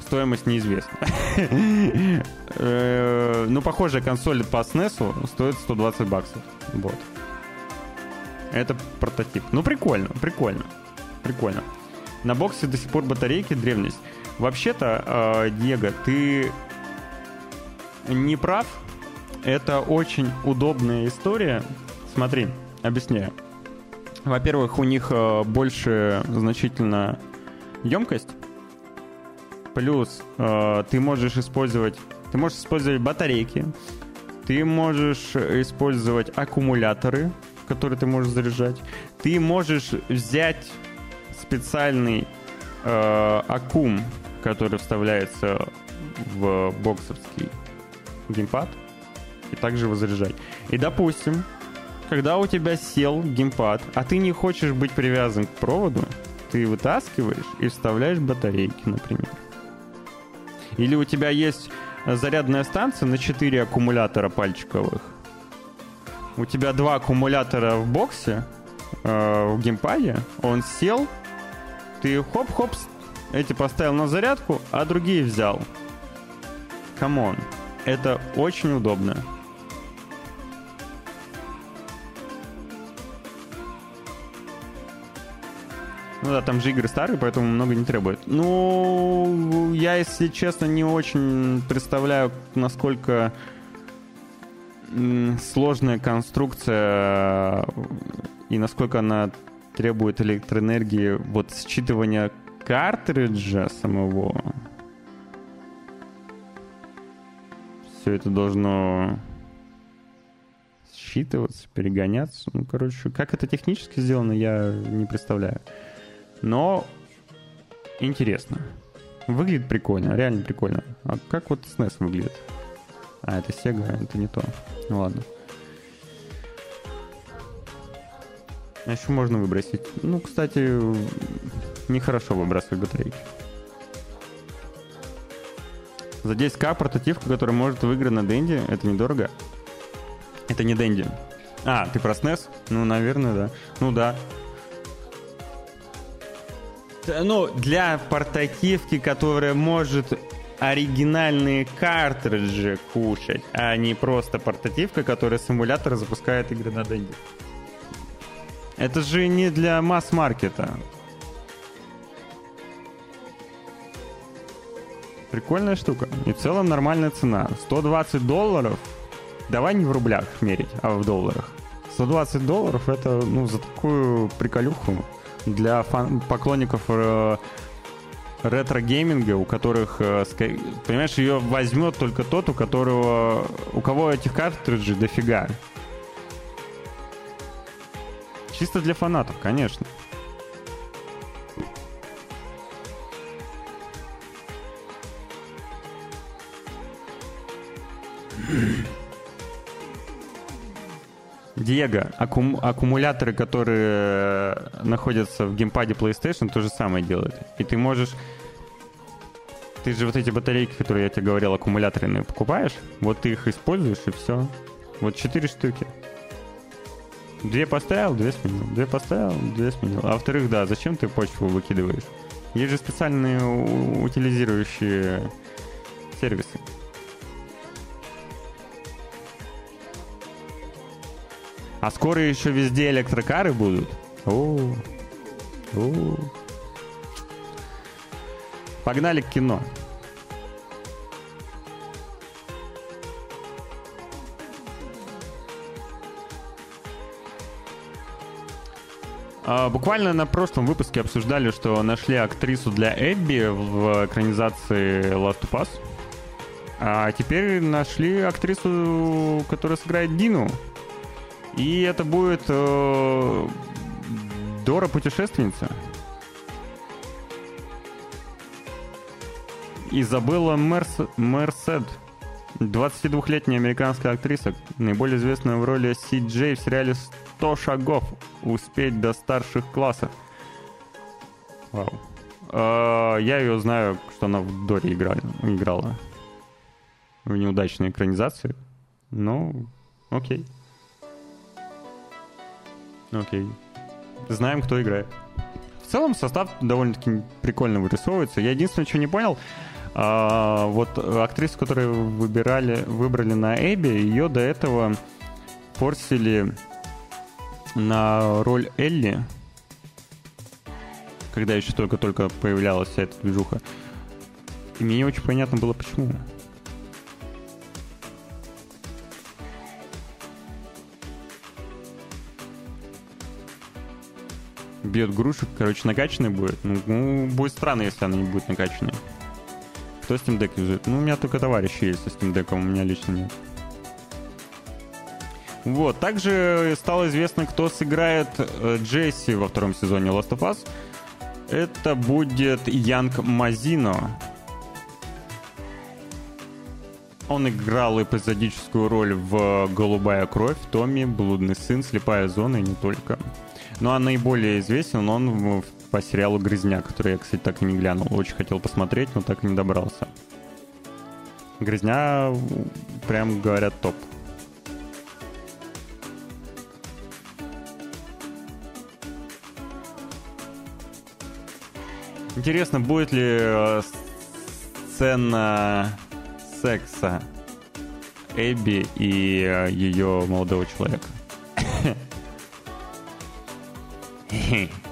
Стоимость неизвестна. Э, ну, похожая консоль по SNES стоит 120 баксов. Вот. Это прототип. Ну, прикольно, прикольно. Прикольно. На боксе до сих пор батарейки древность. Вообще-то, э, Диего, ты не прав. Это очень удобная история. Смотри, объясняю. Во-первых, у них э, больше значительно емкость. Плюс ты можешь использовать, ты можешь использовать батарейки, ты можешь использовать аккумуляторы, которые ты можешь заряжать. Ты можешь взять специальный э, аккум, который вставляется в боксовский геймпад, и также его заряжать. И допустим, когда у тебя сел геймпад, а ты не хочешь быть привязан к проводу, ты вытаскиваешь и вставляешь батарейки, например. Или у тебя есть зарядная станция на 4 аккумулятора пальчиковых. У тебя два аккумулятора в боксе, э, в геймпаде, он сел, ты хоп-хоп, эти поставил на зарядку, а другие взял. Come on. Это очень удобно. Ну да, там же игры старые, поэтому много не требует. Ну, я, если честно, не очень представляю, насколько сложная конструкция и насколько она требует электроэнергии вот считывания картриджа самого. Все это должно считываться, перегоняться. Ну, короче, как это технически сделано, я не представляю. Но интересно. Выглядит прикольно, реально прикольно. А как вот SNES выглядит? А, это Sega, это не то. Ну ладно. А еще можно выбросить. Ну, кстати, нехорошо выбрасывать батарейки. За 10к портативка, которая может выиграть на Денди, это недорого. Это не Денди. А, ты про SNES? Ну, наверное, да. Ну да, ну, для портативки, которая может оригинальные картриджи кушать, а не просто портативка, которая с запускает игры на деньги. Это же не для масс-маркета. Прикольная штука. И в целом нормальная цена. 120 долларов. Давай не в рублях мерить, а в долларах. 120 долларов это, ну, за такую приколюху для фан- поклонников э, ретро-гейминга, у которых, э, понимаешь, ее возьмет только тот, у которого, у кого этих картриджей дофига. Чисто для фанатов, конечно. Диего, аккум, аккумуляторы, которые находятся в геймпаде PlayStation, то же самое делают. И ты можешь... Ты же вот эти батарейки, которые я тебе говорил, аккумуляторные покупаешь, вот ты их используешь, и все. Вот четыре штуки. Две поставил, две сменил. Две поставил, две сменил. А во-вторых, да, зачем ты почву выкидываешь? Есть же специальные утилизирующие сервисы. А скоро еще везде электрокары будут. О, о. Погнали к кино. А, буквально на прошлом выпуске обсуждали, что нашли актрису для Эбби в экранизации Last of Us. А теперь нашли актрису, которая сыграет Дину и это будет э, Дора путешественница. Изабелла Мерс... Мерсед. 22-летняя американская актриса, наиболее известная в роли Си Джей в сериале «100 шагов. Успеть до старших классов». Вау. Э, я ее знаю, что она в Доре играла. в неудачной экранизации. Ну, окей. Окей. Знаем, кто играет. В целом состав довольно-таки прикольно вырисовывается. Я единственное, что не понял, а, вот актрису, которую выбирали, выбрали на Эбби, ее до этого форсили на роль Элли, когда еще только-только появлялась вся эта движуха. И мне не очень понятно было, почему. Бьет грушек, короче, накачанный будет. Ну, ну, будет странно, если она не будет накачанной. Кто Steam Deck юзает? Ну, у меня только товарищи есть со Steam Deck, у меня лично нет. Вот, также стало известно, кто сыграет э, Джесси во втором сезоне Last of Us. Это будет Янг Мазино. Он играл эпизодическую роль в «Голубая кровь», «Томми», «Блудный сын», «Слепая зона» и не только. Ну а наиболее известен он по сериалу «Грязня», который я, кстати, так и не глянул. Очень хотел посмотреть, но так и не добрался. «Грязня», прям говорят, топ. Интересно, будет ли э, сцена секса Эбби и э, ее молодого человека?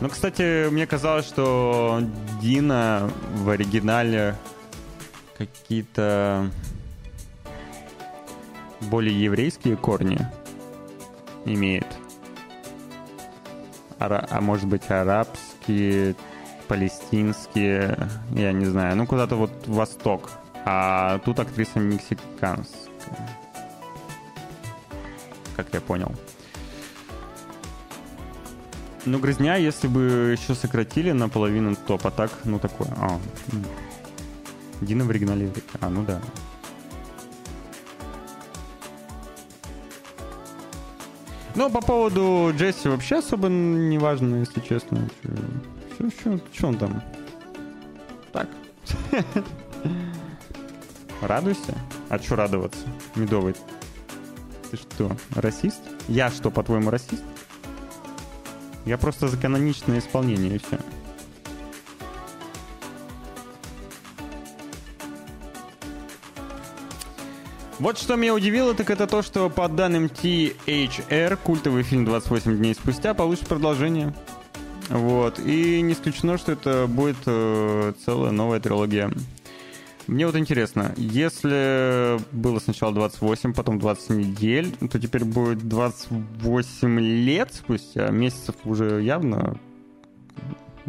Ну, кстати, мне казалось, что Дина в оригинале какие-то более еврейские корни имеет. Ара- а может быть арабские, палестинские, я не знаю. Ну, куда-то вот восток. А тут актриса мексиканская. Как я понял. Ну, грязня, если бы еще сократили наполовину топ, а так, ну, такое. А, Дина в оригинале. А, ну да. Ну, по поводу Джесси вообще особо не важно, если честно. Что он там? Так. Радуйся? А что радоваться? Медовый. Ты что, расист? Я что, по-твоему, расист? Я просто за каноничное исполнение и все. Вот что меня удивило, так это то, что по данным THR, культовый фильм «28 дней спустя» получит продолжение. Вот. И не исключено, что это будет э, целая новая трилогия. Мне вот интересно, если было сначала 28, потом 20 недель, то теперь будет 28 лет спустя, месяцев уже явно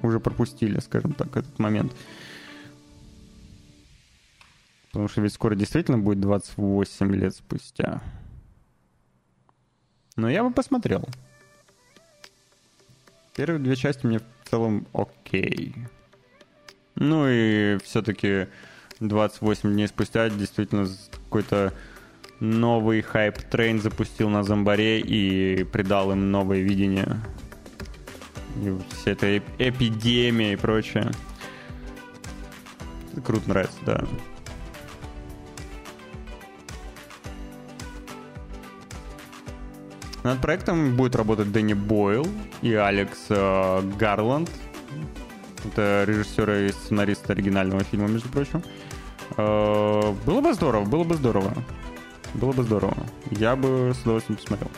уже пропустили, скажем так, этот момент. Потому что ведь скоро действительно будет 28 лет спустя. Но я бы посмотрел. Первые две части мне в целом окей. Ну и все-таки 28 дней спустя действительно какой-то новый hype train запустил на зомбарей и придал им новое видение. И вся эта эпидемия и прочее. Круто нравится, да. Над проектом будет работать Дэнни Бойл и Алекс э, Гарланд. Это режиссеры и сценаристы оригинального фильма, между прочим. Было бы здорово, было бы здорово. Было бы здорово. Я бы с удовольствием посмотрел.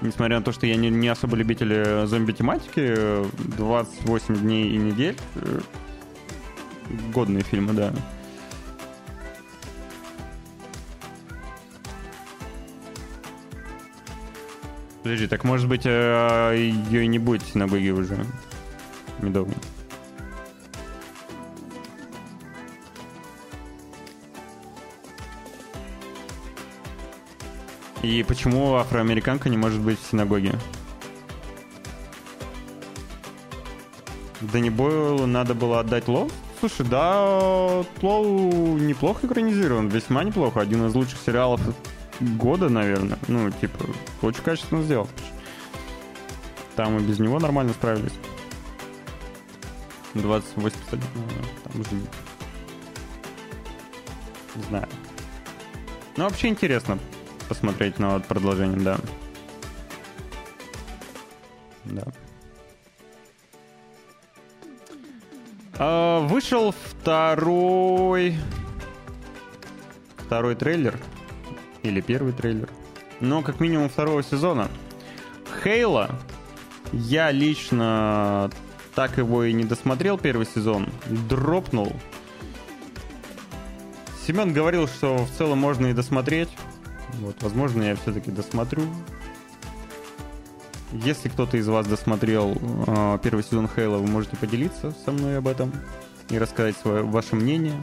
Несмотря на то, что я не, не особо любитель зомби-тематики, 28 дней и недель э, годные фильмы, да. Подожди, так может быть э, ее и не будет синагоги уже медовой? И почему афроамериканка не может быть в синагоге? Дэнни Бойлу надо было отдать лов? Слушай, да, Лоу неплохо экранизирован, весьма неплохо. Один из лучших сериалов года, наверное. Ну, типа, очень качественно сделал. Там и без него нормально справились. 28 кстати, ну, там уже. Не знаю. Ну, вообще интересно посмотреть на вот продолжение, да. Да. А, вышел второй... Второй трейлер. Или первый трейлер. Но как минимум второго сезона. Хейла. Я лично так его и не досмотрел первый сезон. Дропнул. Семен говорил, что в целом можно и досмотреть. Вот, возможно, я все-таки досмотрю. Если кто-то из вас досмотрел э, первый сезон Хейла, вы можете поделиться со мной об этом и рассказать свое, ваше мнение.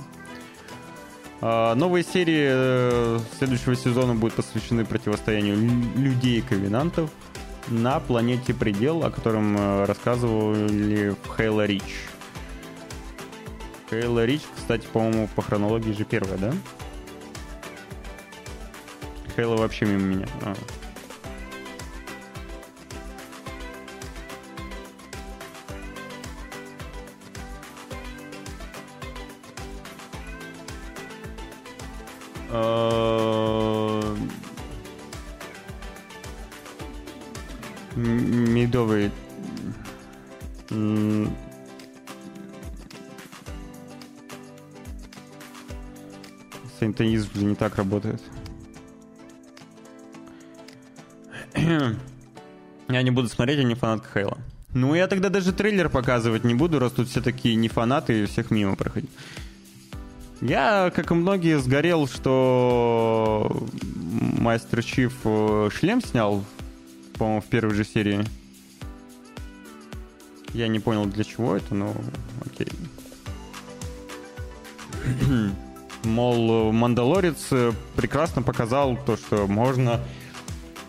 Э, новые серии э, следующего сезона будут посвящены противостоянию людей ковенантов на планете Предел, о котором э, рассказывали в Хейла Рич. Хейла Рич, кстати, по-моему, по хронологии же первая, да? Хейла вообще мимо меня. А. А, медовый Синтонизм же не так работает. я не буду смотреть, я не фанат Хейла. Ну, я тогда даже трейлер показывать не буду, раз тут все такие не фанаты и всех мимо проходить. Я, как и многие, сгорел, что Мастер Чиф э, шлем снял, по-моему, в первой же серии. Я не понял, для чего это, но окей. Мол, Мандалорец э, прекрасно показал то, что можно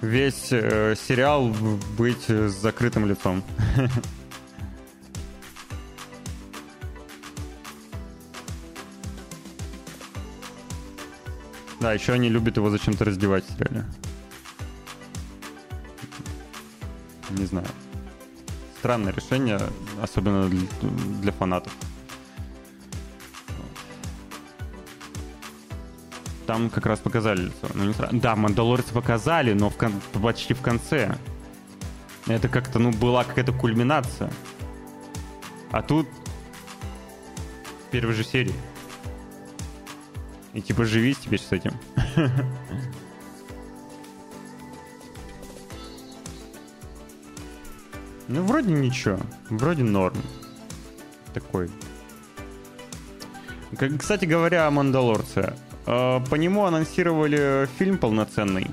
весь э, сериал быть с закрытым лицом. Да, еще они любят его зачем-то раздевать в сериале. Не знаю. Странное решение, особенно для фанатов. Там как раз показали лицо. Ну, не сразу. Да, Мандалорцы показали, но в кон... почти в конце. Это как-то, ну, была какая-то кульминация. А тут в первой же серии. И типа живи теперь с этим. Ну, вроде ничего. Вроде норм. Такой. Кстати говоря о Мандалорце. Э, по нему анонсировали фильм полноценный.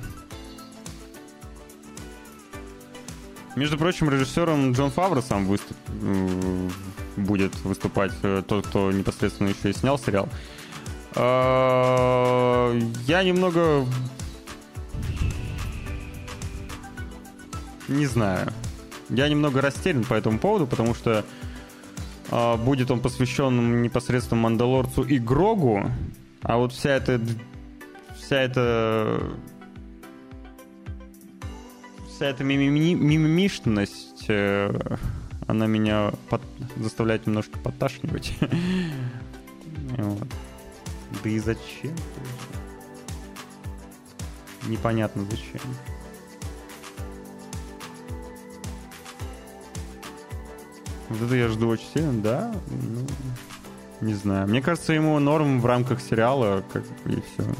Между прочим, режиссером Джон Фавро сам выступ... Э, будет выступать, э, тот, кто непосредственно еще и снял сериал. Я немного... Не знаю. Я немного растерян по этому поводу, потому что будет он посвящен непосредственно Мандалорцу и Грогу, а вот вся эта... Вся эта... Вся эта мимимишность, э, она меня под... заставляет немножко подташнивать. вот. Да и зачем? Непонятно зачем. Вот это я жду очень сильно, да? Ну, не знаю. Мне кажется, ему норм в рамках сериала, как и все.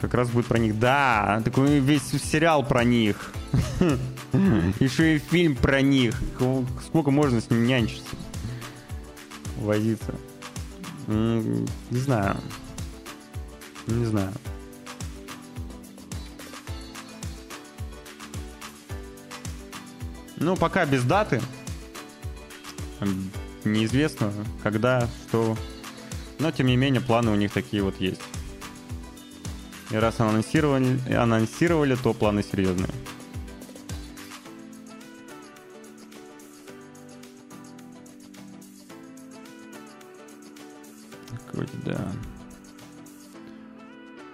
Как раз будет про них. Да, такой весь сериал про них. Еще и фильм про них. Сколько можно с ним нянчиться? Возиться. Не знаю. Не знаю. Ну, пока без даты неизвестно, когда, что. Но, тем не менее, планы у них такие вот есть. И раз анонсировали, анонсировали то планы серьезные. Да.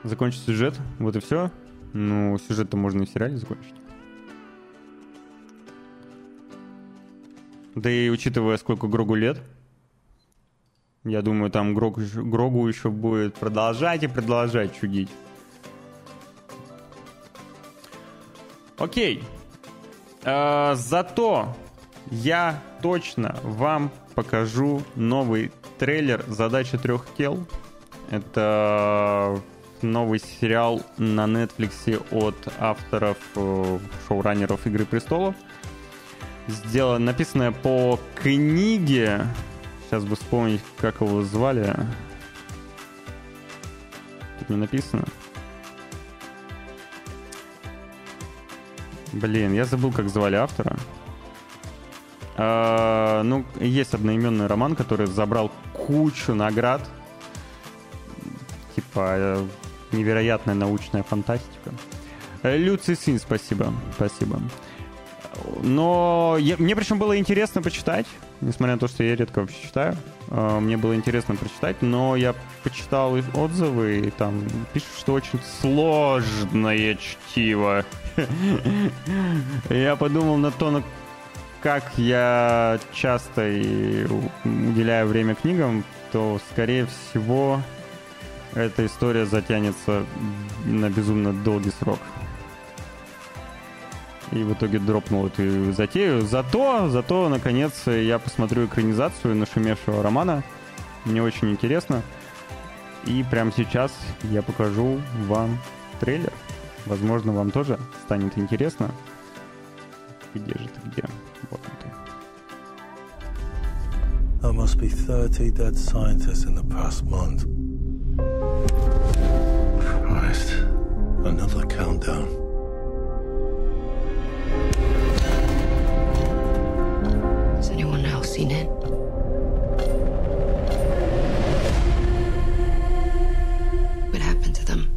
Закончить сюжет, вот и все. Ну, сюжет-то можно и в сериале закончить. Да и учитывая, сколько Грогу лет, я думаю, там Грог, Грогу еще будет продолжать и продолжать чудить. Окей. А, зато я точно вам покажу новый трейлер «Задача трех тел». Это новый сериал на Netflix от авторов э, шоураннеров «Игры престолов». Сделано, написанное по книге. Сейчас бы вспомнить, как его звали. Тут не написано. Блин, я забыл, как звали автора. А, ну, есть одноименный роман, который забрал кучу наград. Типа э, невероятная научная фантастика. Люций Син, спасибо, спасибо. Но я, мне причем было интересно почитать, несмотря на то, что я редко вообще читаю. Э, мне было интересно прочитать, но я почитал отзывы, и там пишут, что очень сложное чтиво. Я подумал на то, как я часто уделяю время книгам, то, скорее всего, эта история затянется на безумно долгий срок. И в итоге дропнул эту затею. Зато, зато, наконец, я посмотрю экранизацию нашумевшего романа. Мне очень интересно. И прямо сейчас я покажу вам трейлер. Возможно, вам тоже станет интересно. Где же ты, где? Вот он ты. There must be 30 dead scientists in the past month. Christ. Another countdown. Has anyone else seen it? What happened to them?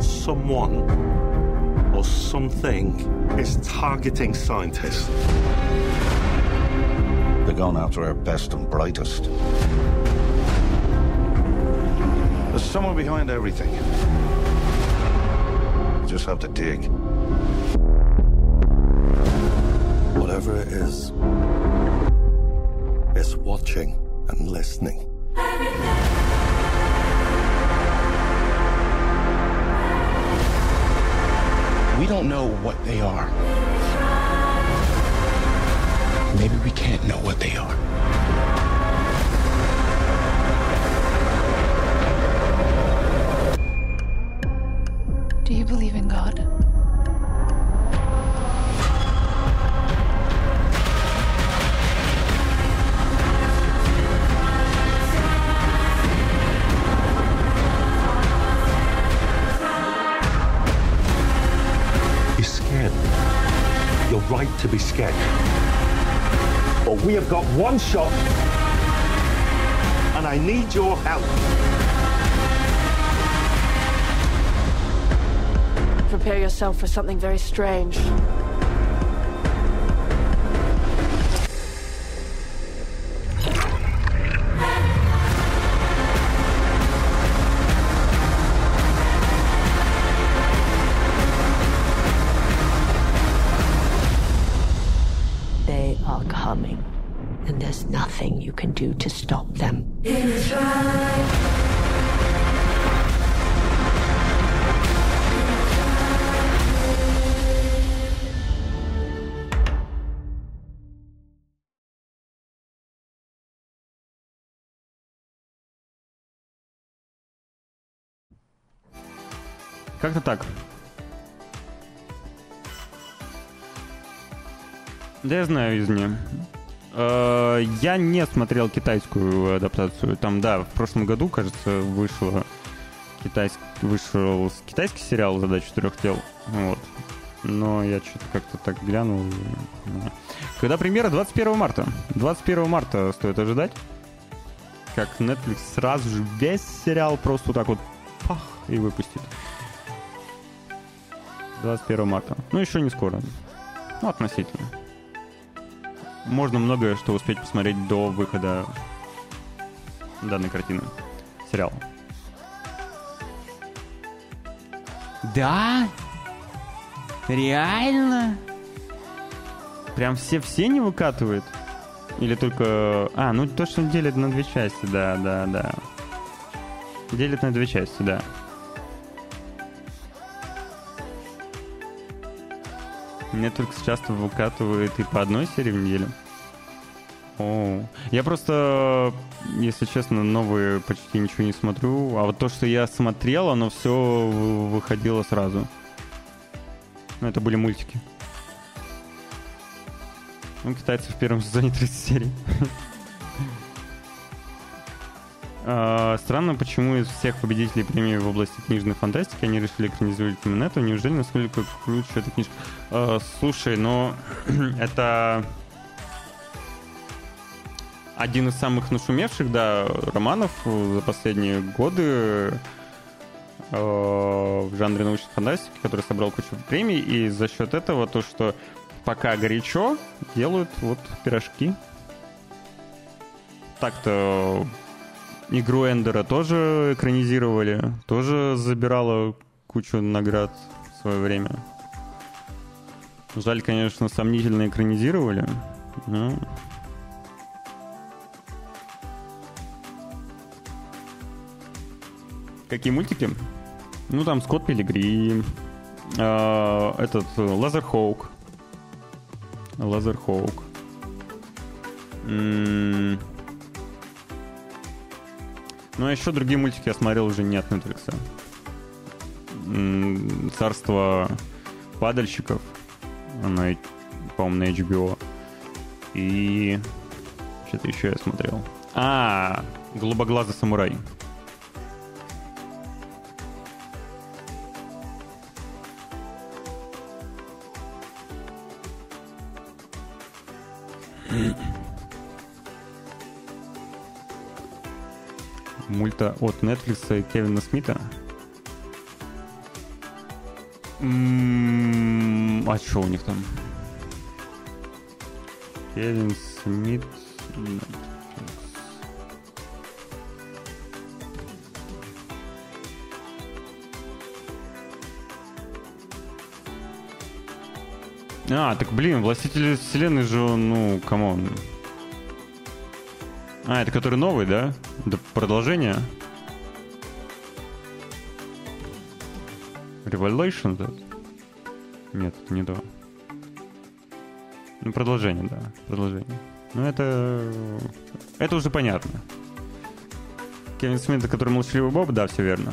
Someone or something is targeting scientists. They're going after our best and brightest. Someone behind everything. Just have to dig. Whatever it is, it's watching and listening. We don't know what they are. Maybe we can't know what they are. Do you believe in God? You're scared. You're right to be scared. But we have got one shot, and I need your help. Prepare yourself for something very strange. They are coming, and there's nothing you can do to Как-то так. Да я знаю из нее. Э, Я не смотрел китайскую адаптацию. Там, да, в прошлом году, кажется, вышло китайский, вышел китайский сериал «Задача трех тел». Вот. Но я что-то как-то так глянул. ну. Когда премьера? 21 марта. 21 марта стоит ожидать. Как Netflix сразу же весь сериал просто так вот пах и выпустит. 21 марта. Ну, еще не скоро. Ну, относительно. Можно многое что успеть посмотреть до выхода данной картины. Сериала. Да? Реально? Прям все-все не выкатывают? Или только... А, ну то, что делят на две части, да, да, да. Делят на две части, да. Netflix часто выкатывает и по одной серии в неделю. О, я просто, если честно, новые почти ничего не смотрю. А вот то, что я смотрел, оно все выходило сразу. Ну, это были мультики. Ну, китайцы в первом сезоне 30 серий. А, странно, почему из всех победителей премии в области книжной фантастики они решили экранизировать именно это. Неужели насколько круче эта книжка? А, слушай, но это один из самых нашумевших, да, романов за последние годы э, в жанре научной фантастики, который собрал кучу премий, и за счет этого то, что пока горячо, делают вот пирожки. Так-то игру Эндера тоже экранизировали, тоже забирала кучу наград в свое время. Жаль, конечно, сомнительно экранизировали, но Какие мультики? Ну, там Скотт Пилигрим, э, этот Laserhawk. Laserhawk. Ну, а еще другие мультики я смотрел уже не от Netflix. Царство падальщиков. Она, по-моему, на HBO. И что-то еще я смотрел. А, голубоглазый самурай. Мульта от Netflix и Кевина Смита. А что у них там? Кевин Смит. А, так блин, Властители Вселенной же, ну, come on. А, это который новый, да? Это продолжение? Revelation, да? Нет, не то. Ну, продолжение, да, продолжение. Ну, это... Это уже понятно. Кевин Смит, который молчаливый Боб, да, все верно.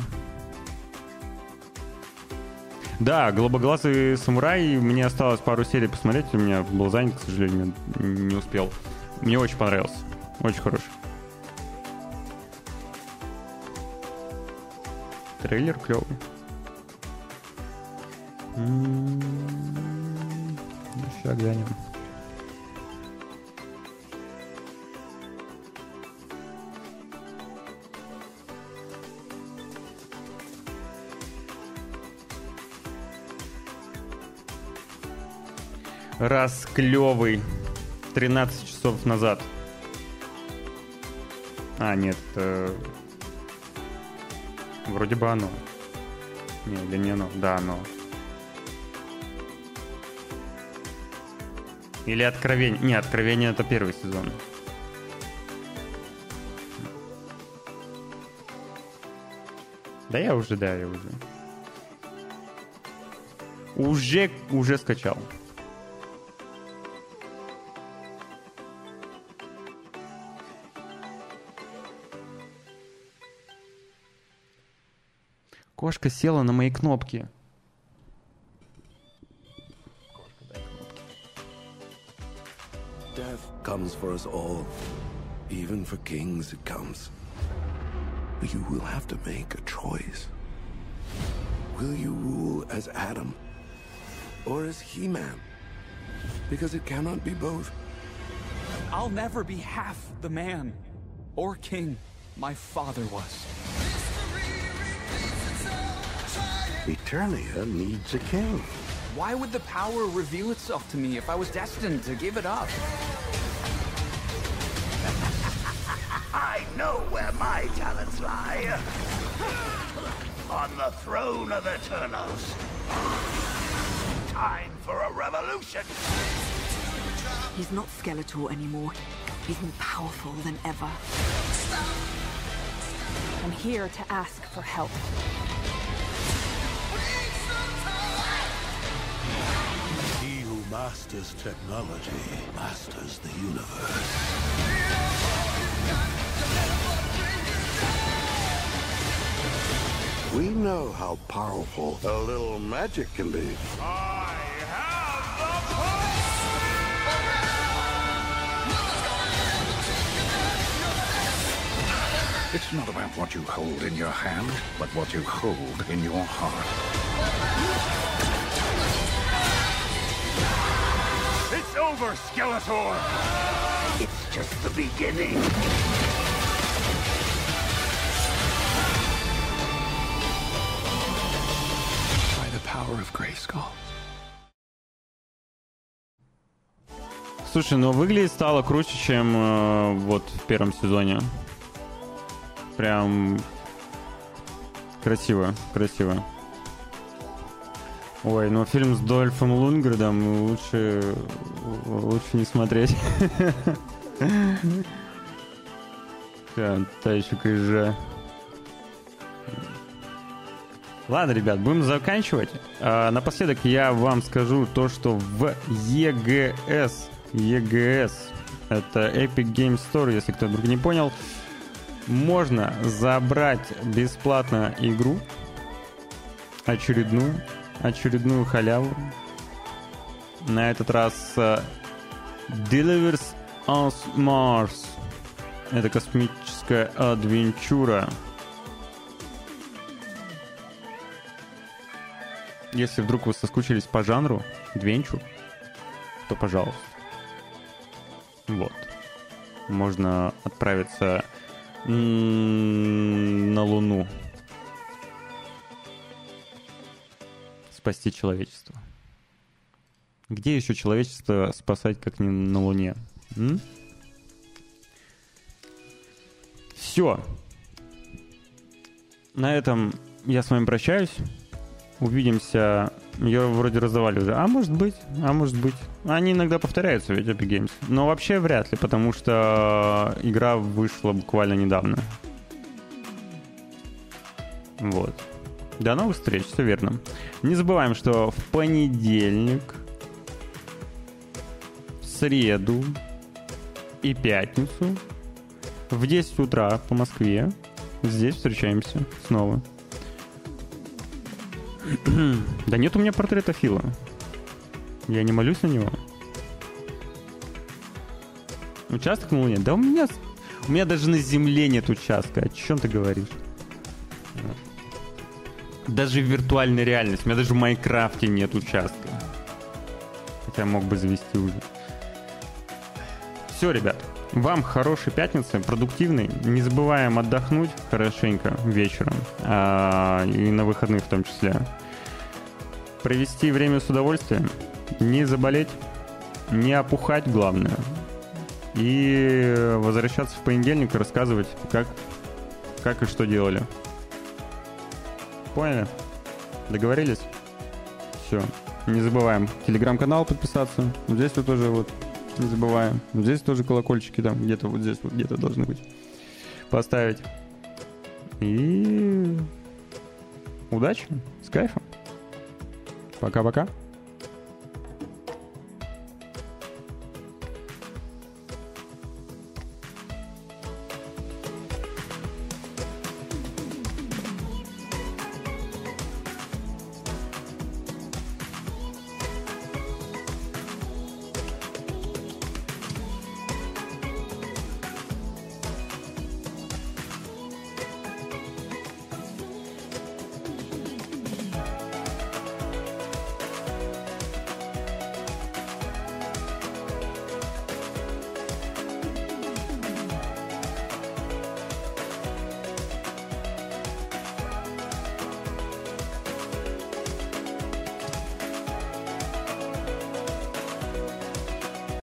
Да, голубоглазый самурай. Мне осталось пару серий посмотреть. У меня был занят, к сожалению, не успел. Мне очень понравился. Очень хороший. Трейлер клевый. Сейчас глянем. Раз клевый. 13 часов назад. А, нет. Э... Вроде бы оно. Не, или не оно? Да, оно. Или Откровение. Не, Откровение это первый сезон. Да я уже, да, я уже. Уже, уже скачал. Кошка села на мои кнопки. Death comes for us all. Even for kings it comes. You will have to make a choice. Will you rule as Adam? Or as He-Man? Because it cannot be both. I'll never be half the man or king my father was. Eternia needs a king. Why would the power reveal itself to me if I was destined to give it up? I know where my talents lie. On the throne of Eternals. Time for a revolution. He's not Skeletor anymore. He's more powerful than ever. I'm here to ask for help. He who masters technology masters the universe. We know how powerful a little magic can be. It's not about what you hold in your hand, but what you hold in your heart. It's over, Skeletor! It's just the beginning. By the power of Grayskull. Слушай, ну выглядит стало круче, чем э, вот в первом сезоне. Прям красиво, красиво. Ой, но фильм с Дольфом Лунгредом лучше, лучше не смотреть. Да, та еще крыжа. Ладно, ребят, будем заканчивать. А, напоследок я вам скажу то, что в EGS, EGS, это Epic Game Store, если кто вдруг не понял, можно забрать бесплатно игру, очередную, очередную халяву. На этот раз uh, Delivers on Mars. Это космическая адвенчура. Если вдруг вы соскучились по жанру Двенчур, то пожалуйста. Вот. Можно отправиться на Луну. Спасти человечество. Где еще человечество спасать, как не на Луне? Все. На этом я с вами прощаюсь. Увидимся. Ее вроде раздавали уже. А может быть, а может быть. Они иногда повторяются, ведь Epic Games. Но вообще вряд ли, потому что игра вышла буквально недавно. Вот. До новых встреч, все верно. Не забываем, что в понедельник, в среду и пятницу в 10 утра по Москве здесь встречаемся снова. да нет у меня портрета Фила. Я не молюсь на него. Участок на Луне? Да у меня... У меня даже на Земле нет участка. О чем ты говоришь? Даже в виртуальной реальности. У меня даже в Майнкрафте нет участка. Хотя мог бы завести уже. Все, ребят. Вам хорошей пятницы, продуктивной. Не забываем отдохнуть хорошенько вечером. А, и на выходных в том числе. Провести время с удовольствием. Не заболеть. Не опухать, главное. И возвращаться в понедельник и рассказывать, как, как и что делали. Поняли? Договорились? Все. Не забываем телеграм-канал подписаться. Вот здесь вот тоже вот не забываем. Вот здесь тоже колокольчики там где-то вот здесь вот где-то должны быть. Поставить. И удачи, с кайфом. Пока-пока.